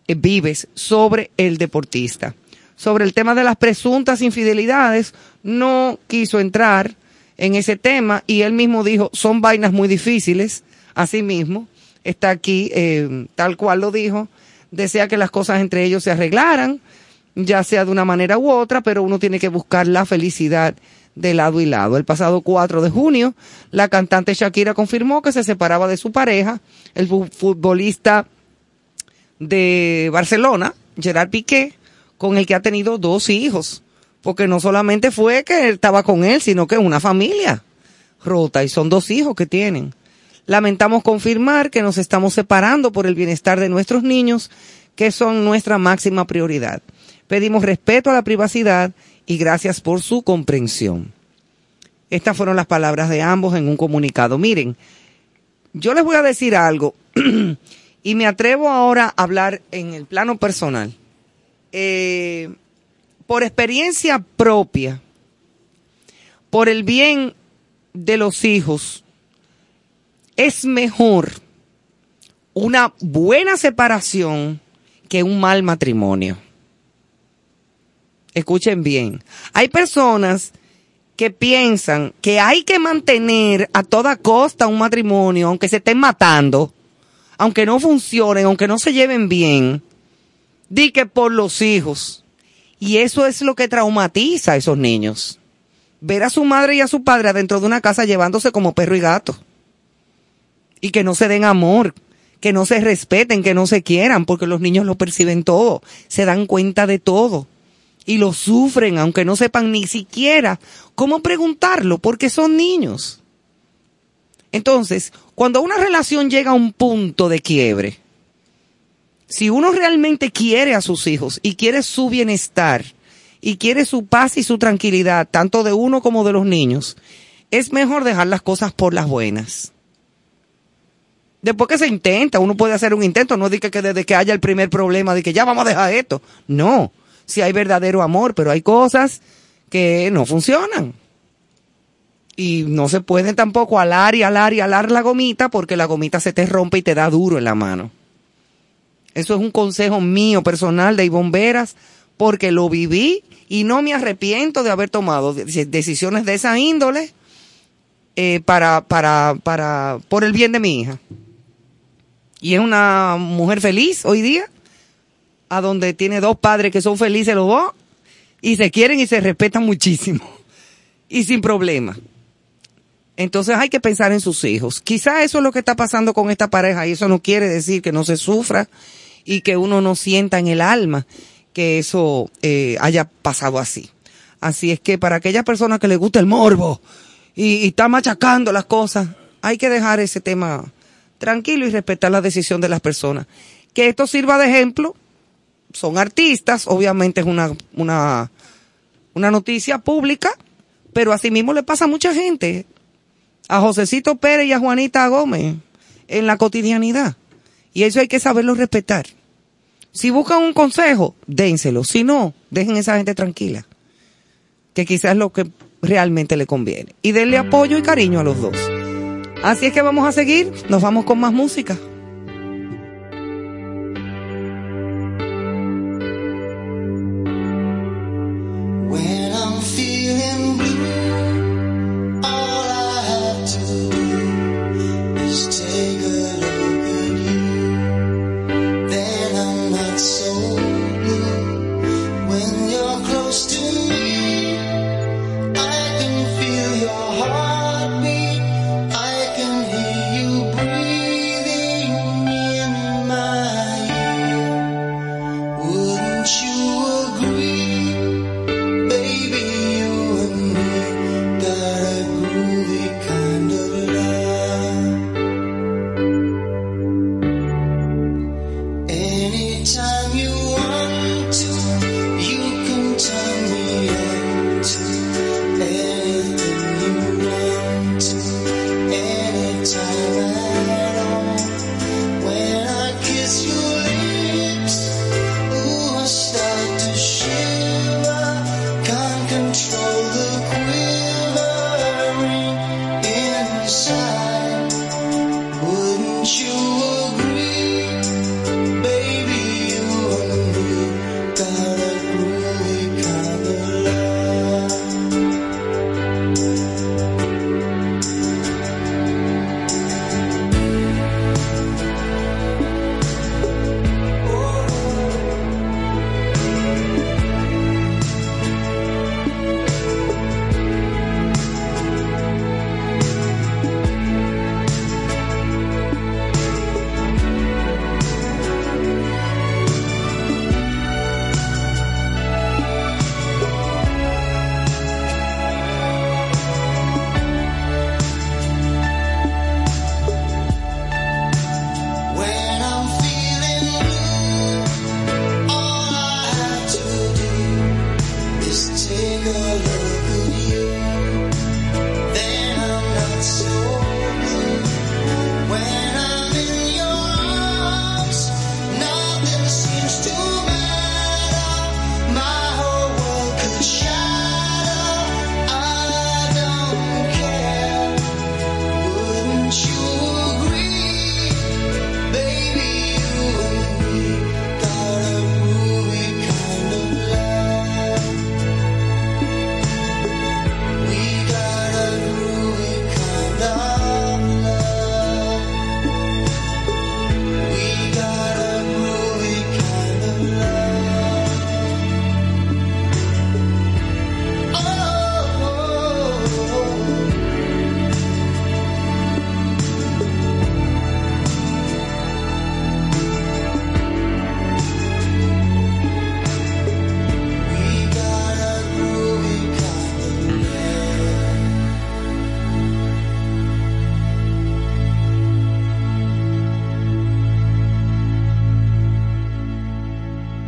C: eh, Vives sobre el deportista. Sobre el tema de las presuntas infidelidades, no quiso entrar en ese tema y él mismo dijo, son vainas muy difíciles, así mismo, está aquí eh, tal cual lo dijo, desea que las cosas entre ellos se arreglaran, ya sea de una manera u otra, pero uno tiene que buscar la felicidad de lado y lado. El pasado 4 de junio, la cantante Shakira confirmó que se separaba de su pareja, el fu- futbolista de Barcelona, Gerard Piqué, con el que ha tenido dos hijos. Porque no solamente fue que estaba con él, sino que una familia rota y son dos hijos que tienen. Lamentamos confirmar que nos estamos separando por el bienestar de nuestros niños, que son nuestra máxima prioridad. Pedimos respeto a la privacidad y gracias por su comprensión. Estas fueron las palabras de ambos en un comunicado. Miren, yo les voy a decir algo [clears throat] y me atrevo ahora a hablar en el plano personal. Eh, por experiencia propia, por el bien de los hijos, es mejor una buena separación que un mal matrimonio. Escuchen bien. Hay personas que piensan que hay que mantener a toda costa un matrimonio, aunque se estén matando, aunque no funcionen, aunque no se lleven bien, di que por los hijos. Y eso es lo que traumatiza a esos niños. Ver a su madre y a su padre adentro de una casa llevándose como perro y gato. Y que no se den amor, que no se respeten, que no se quieran, porque los niños lo perciben todo, se dan cuenta de todo. Y lo sufren, aunque no sepan ni siquiera cómo preguntarlo, porque son niños. Entonces, cuando una relación llega a un punto de quiebre, si uno realmente quiere a sus hijos y quiere su bienestar y quiere su paz y su tranquilidad, tanto de uno como de los niños, es mejor dejar las cosas por las buenas. Después que se intenta, uno puede hacer un intento, no diga que desde que haya el primer problema, de que ya vamos a dejar esto. No, si hay verdadero amor, pero hay cosas que no funcionan. Y no se puede tampoco alar y alar y alar la gomita porque la gomita se te rompe y te da duro en la mano. Eso es un consejo mío personal de Bomberas porque lo viví y no me arrepiento de haber tomado de- decisiones de esa índole eh, para, para, para, por el bien de mi hija. Y es una mujer feliz hoy día, a donde tiene dos padres que son felices los dos y se quieren y se respetan muchísimo [laughs] y sin problema. Entonces hay que pensar en sus hijos. Quizá eso es lo que está pasando con esta pareja y eso no quiere decir que no se sufra y que uno no sienta en el alma que eso eh, haya pasado así. Así es que para aquellas personas que les gusta el morbo y, y está machacando las cosas, hay que dejar ese tema tranquilo y respetar la decisión de las personas. Que esto sirva de ejemplo, son artistas, obviamente es una, una, una noticia pública, pero asimismo le pasa a mucha gente, a Josecito Pérez y a Juanita Gómez, en la cotidianidad. Y eso hay que saberlo respetar. Si buscan un consejo, dénselo. Si no, dejen esa gente tranquila. Que quizás es lo que realmente le conviene. Y denle apoyo y cariño a los dos. Así es que vamos a seguir. Nos vamos con más música.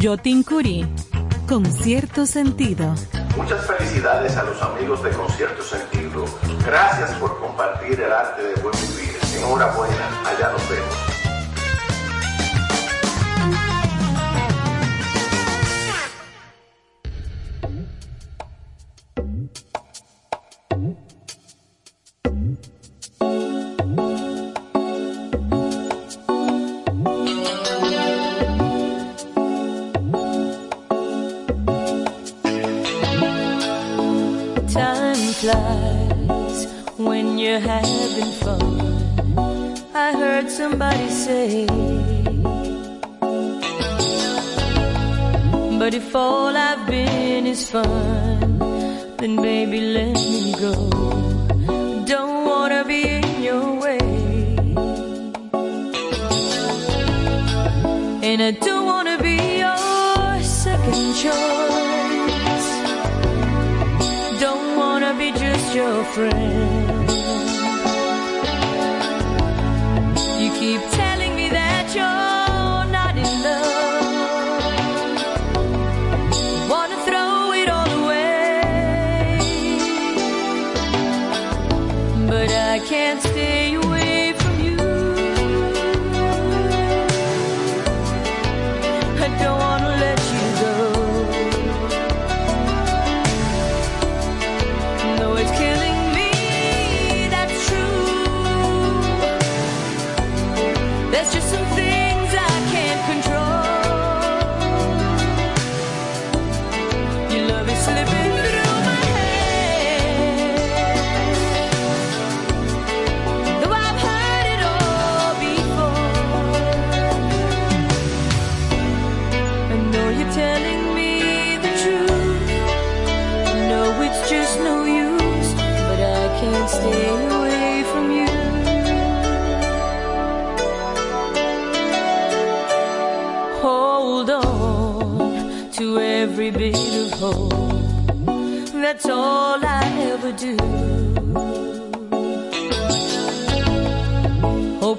H: Yotin Curí, con cierto sentido.
N: Muchas felicidades a los amigos de Concierto Sentido. Gracias por compartir el arte de buen vivir. Enhorabuena, allá nos vemos.
F: friend.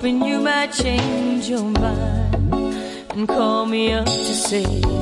F: hoping you might change your mind and call me up to say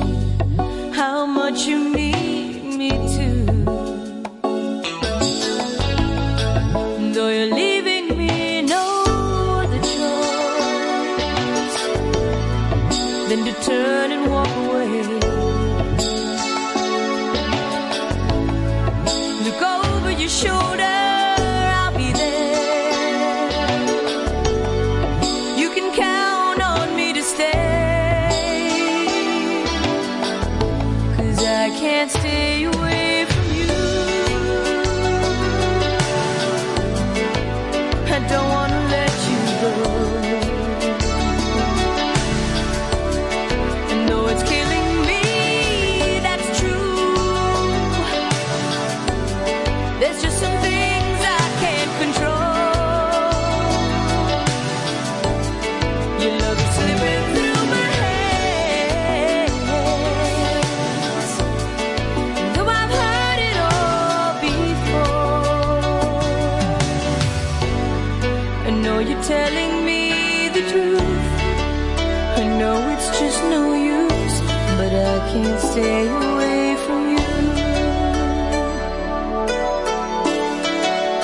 F: stay away from you.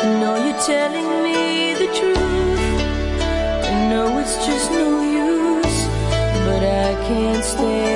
F: I know you're telling me the truth. I know it's just no use, but I can't stay.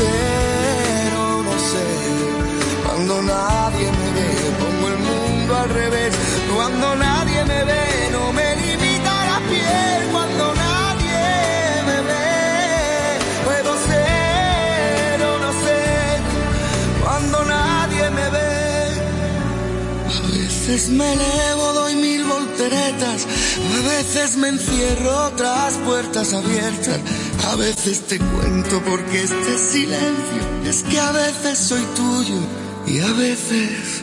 I: Puedo ser o no ser. Cuando nadie me ve, pongo el mundo al revés. Cuando nadie me ve, no me limita la piel. Cuando nadie me ve, puedo ser o no ser. Cuando nadie me ve. A veces me elevo, doy mil volteretas. A veces me encierro tras puertas abiertas. A veces te cuento porque este silencio es que a veces soy tuyo y a veces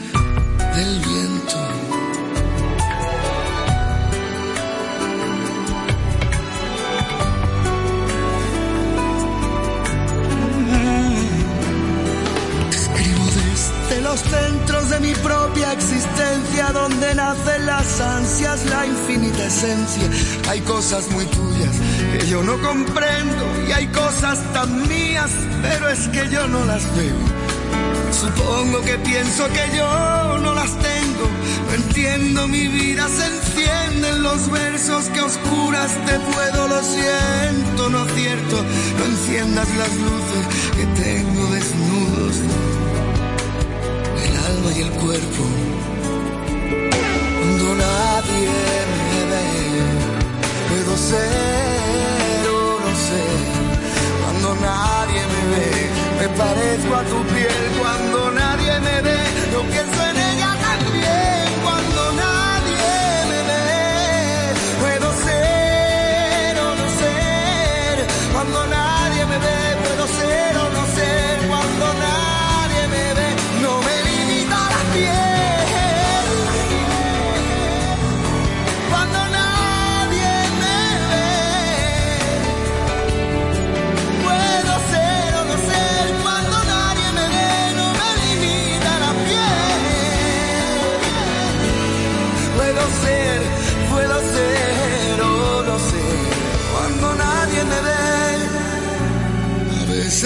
I: la infinita esencia. Hay cosas muy tuyas que yo no comprendo y hay cosas tan mías, pero es que yo no las veo. Supongo que pienso que yo no las tengo. No entiendo mi vida, se encienden los versos que oscuras te puedo. Lo siento, no acierto. No enciendas las luces que tengo desnudos. El alma y el cuerpo. Puedo ser o no ser. Cuando nadie me ve, me parezco a tu piel. Cuando nadie me ve, no pienso en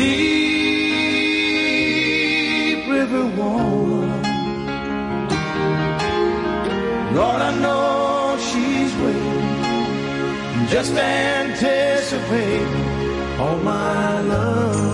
J: deep river woman, Lord, I know she's waiting, just anticipating all my love.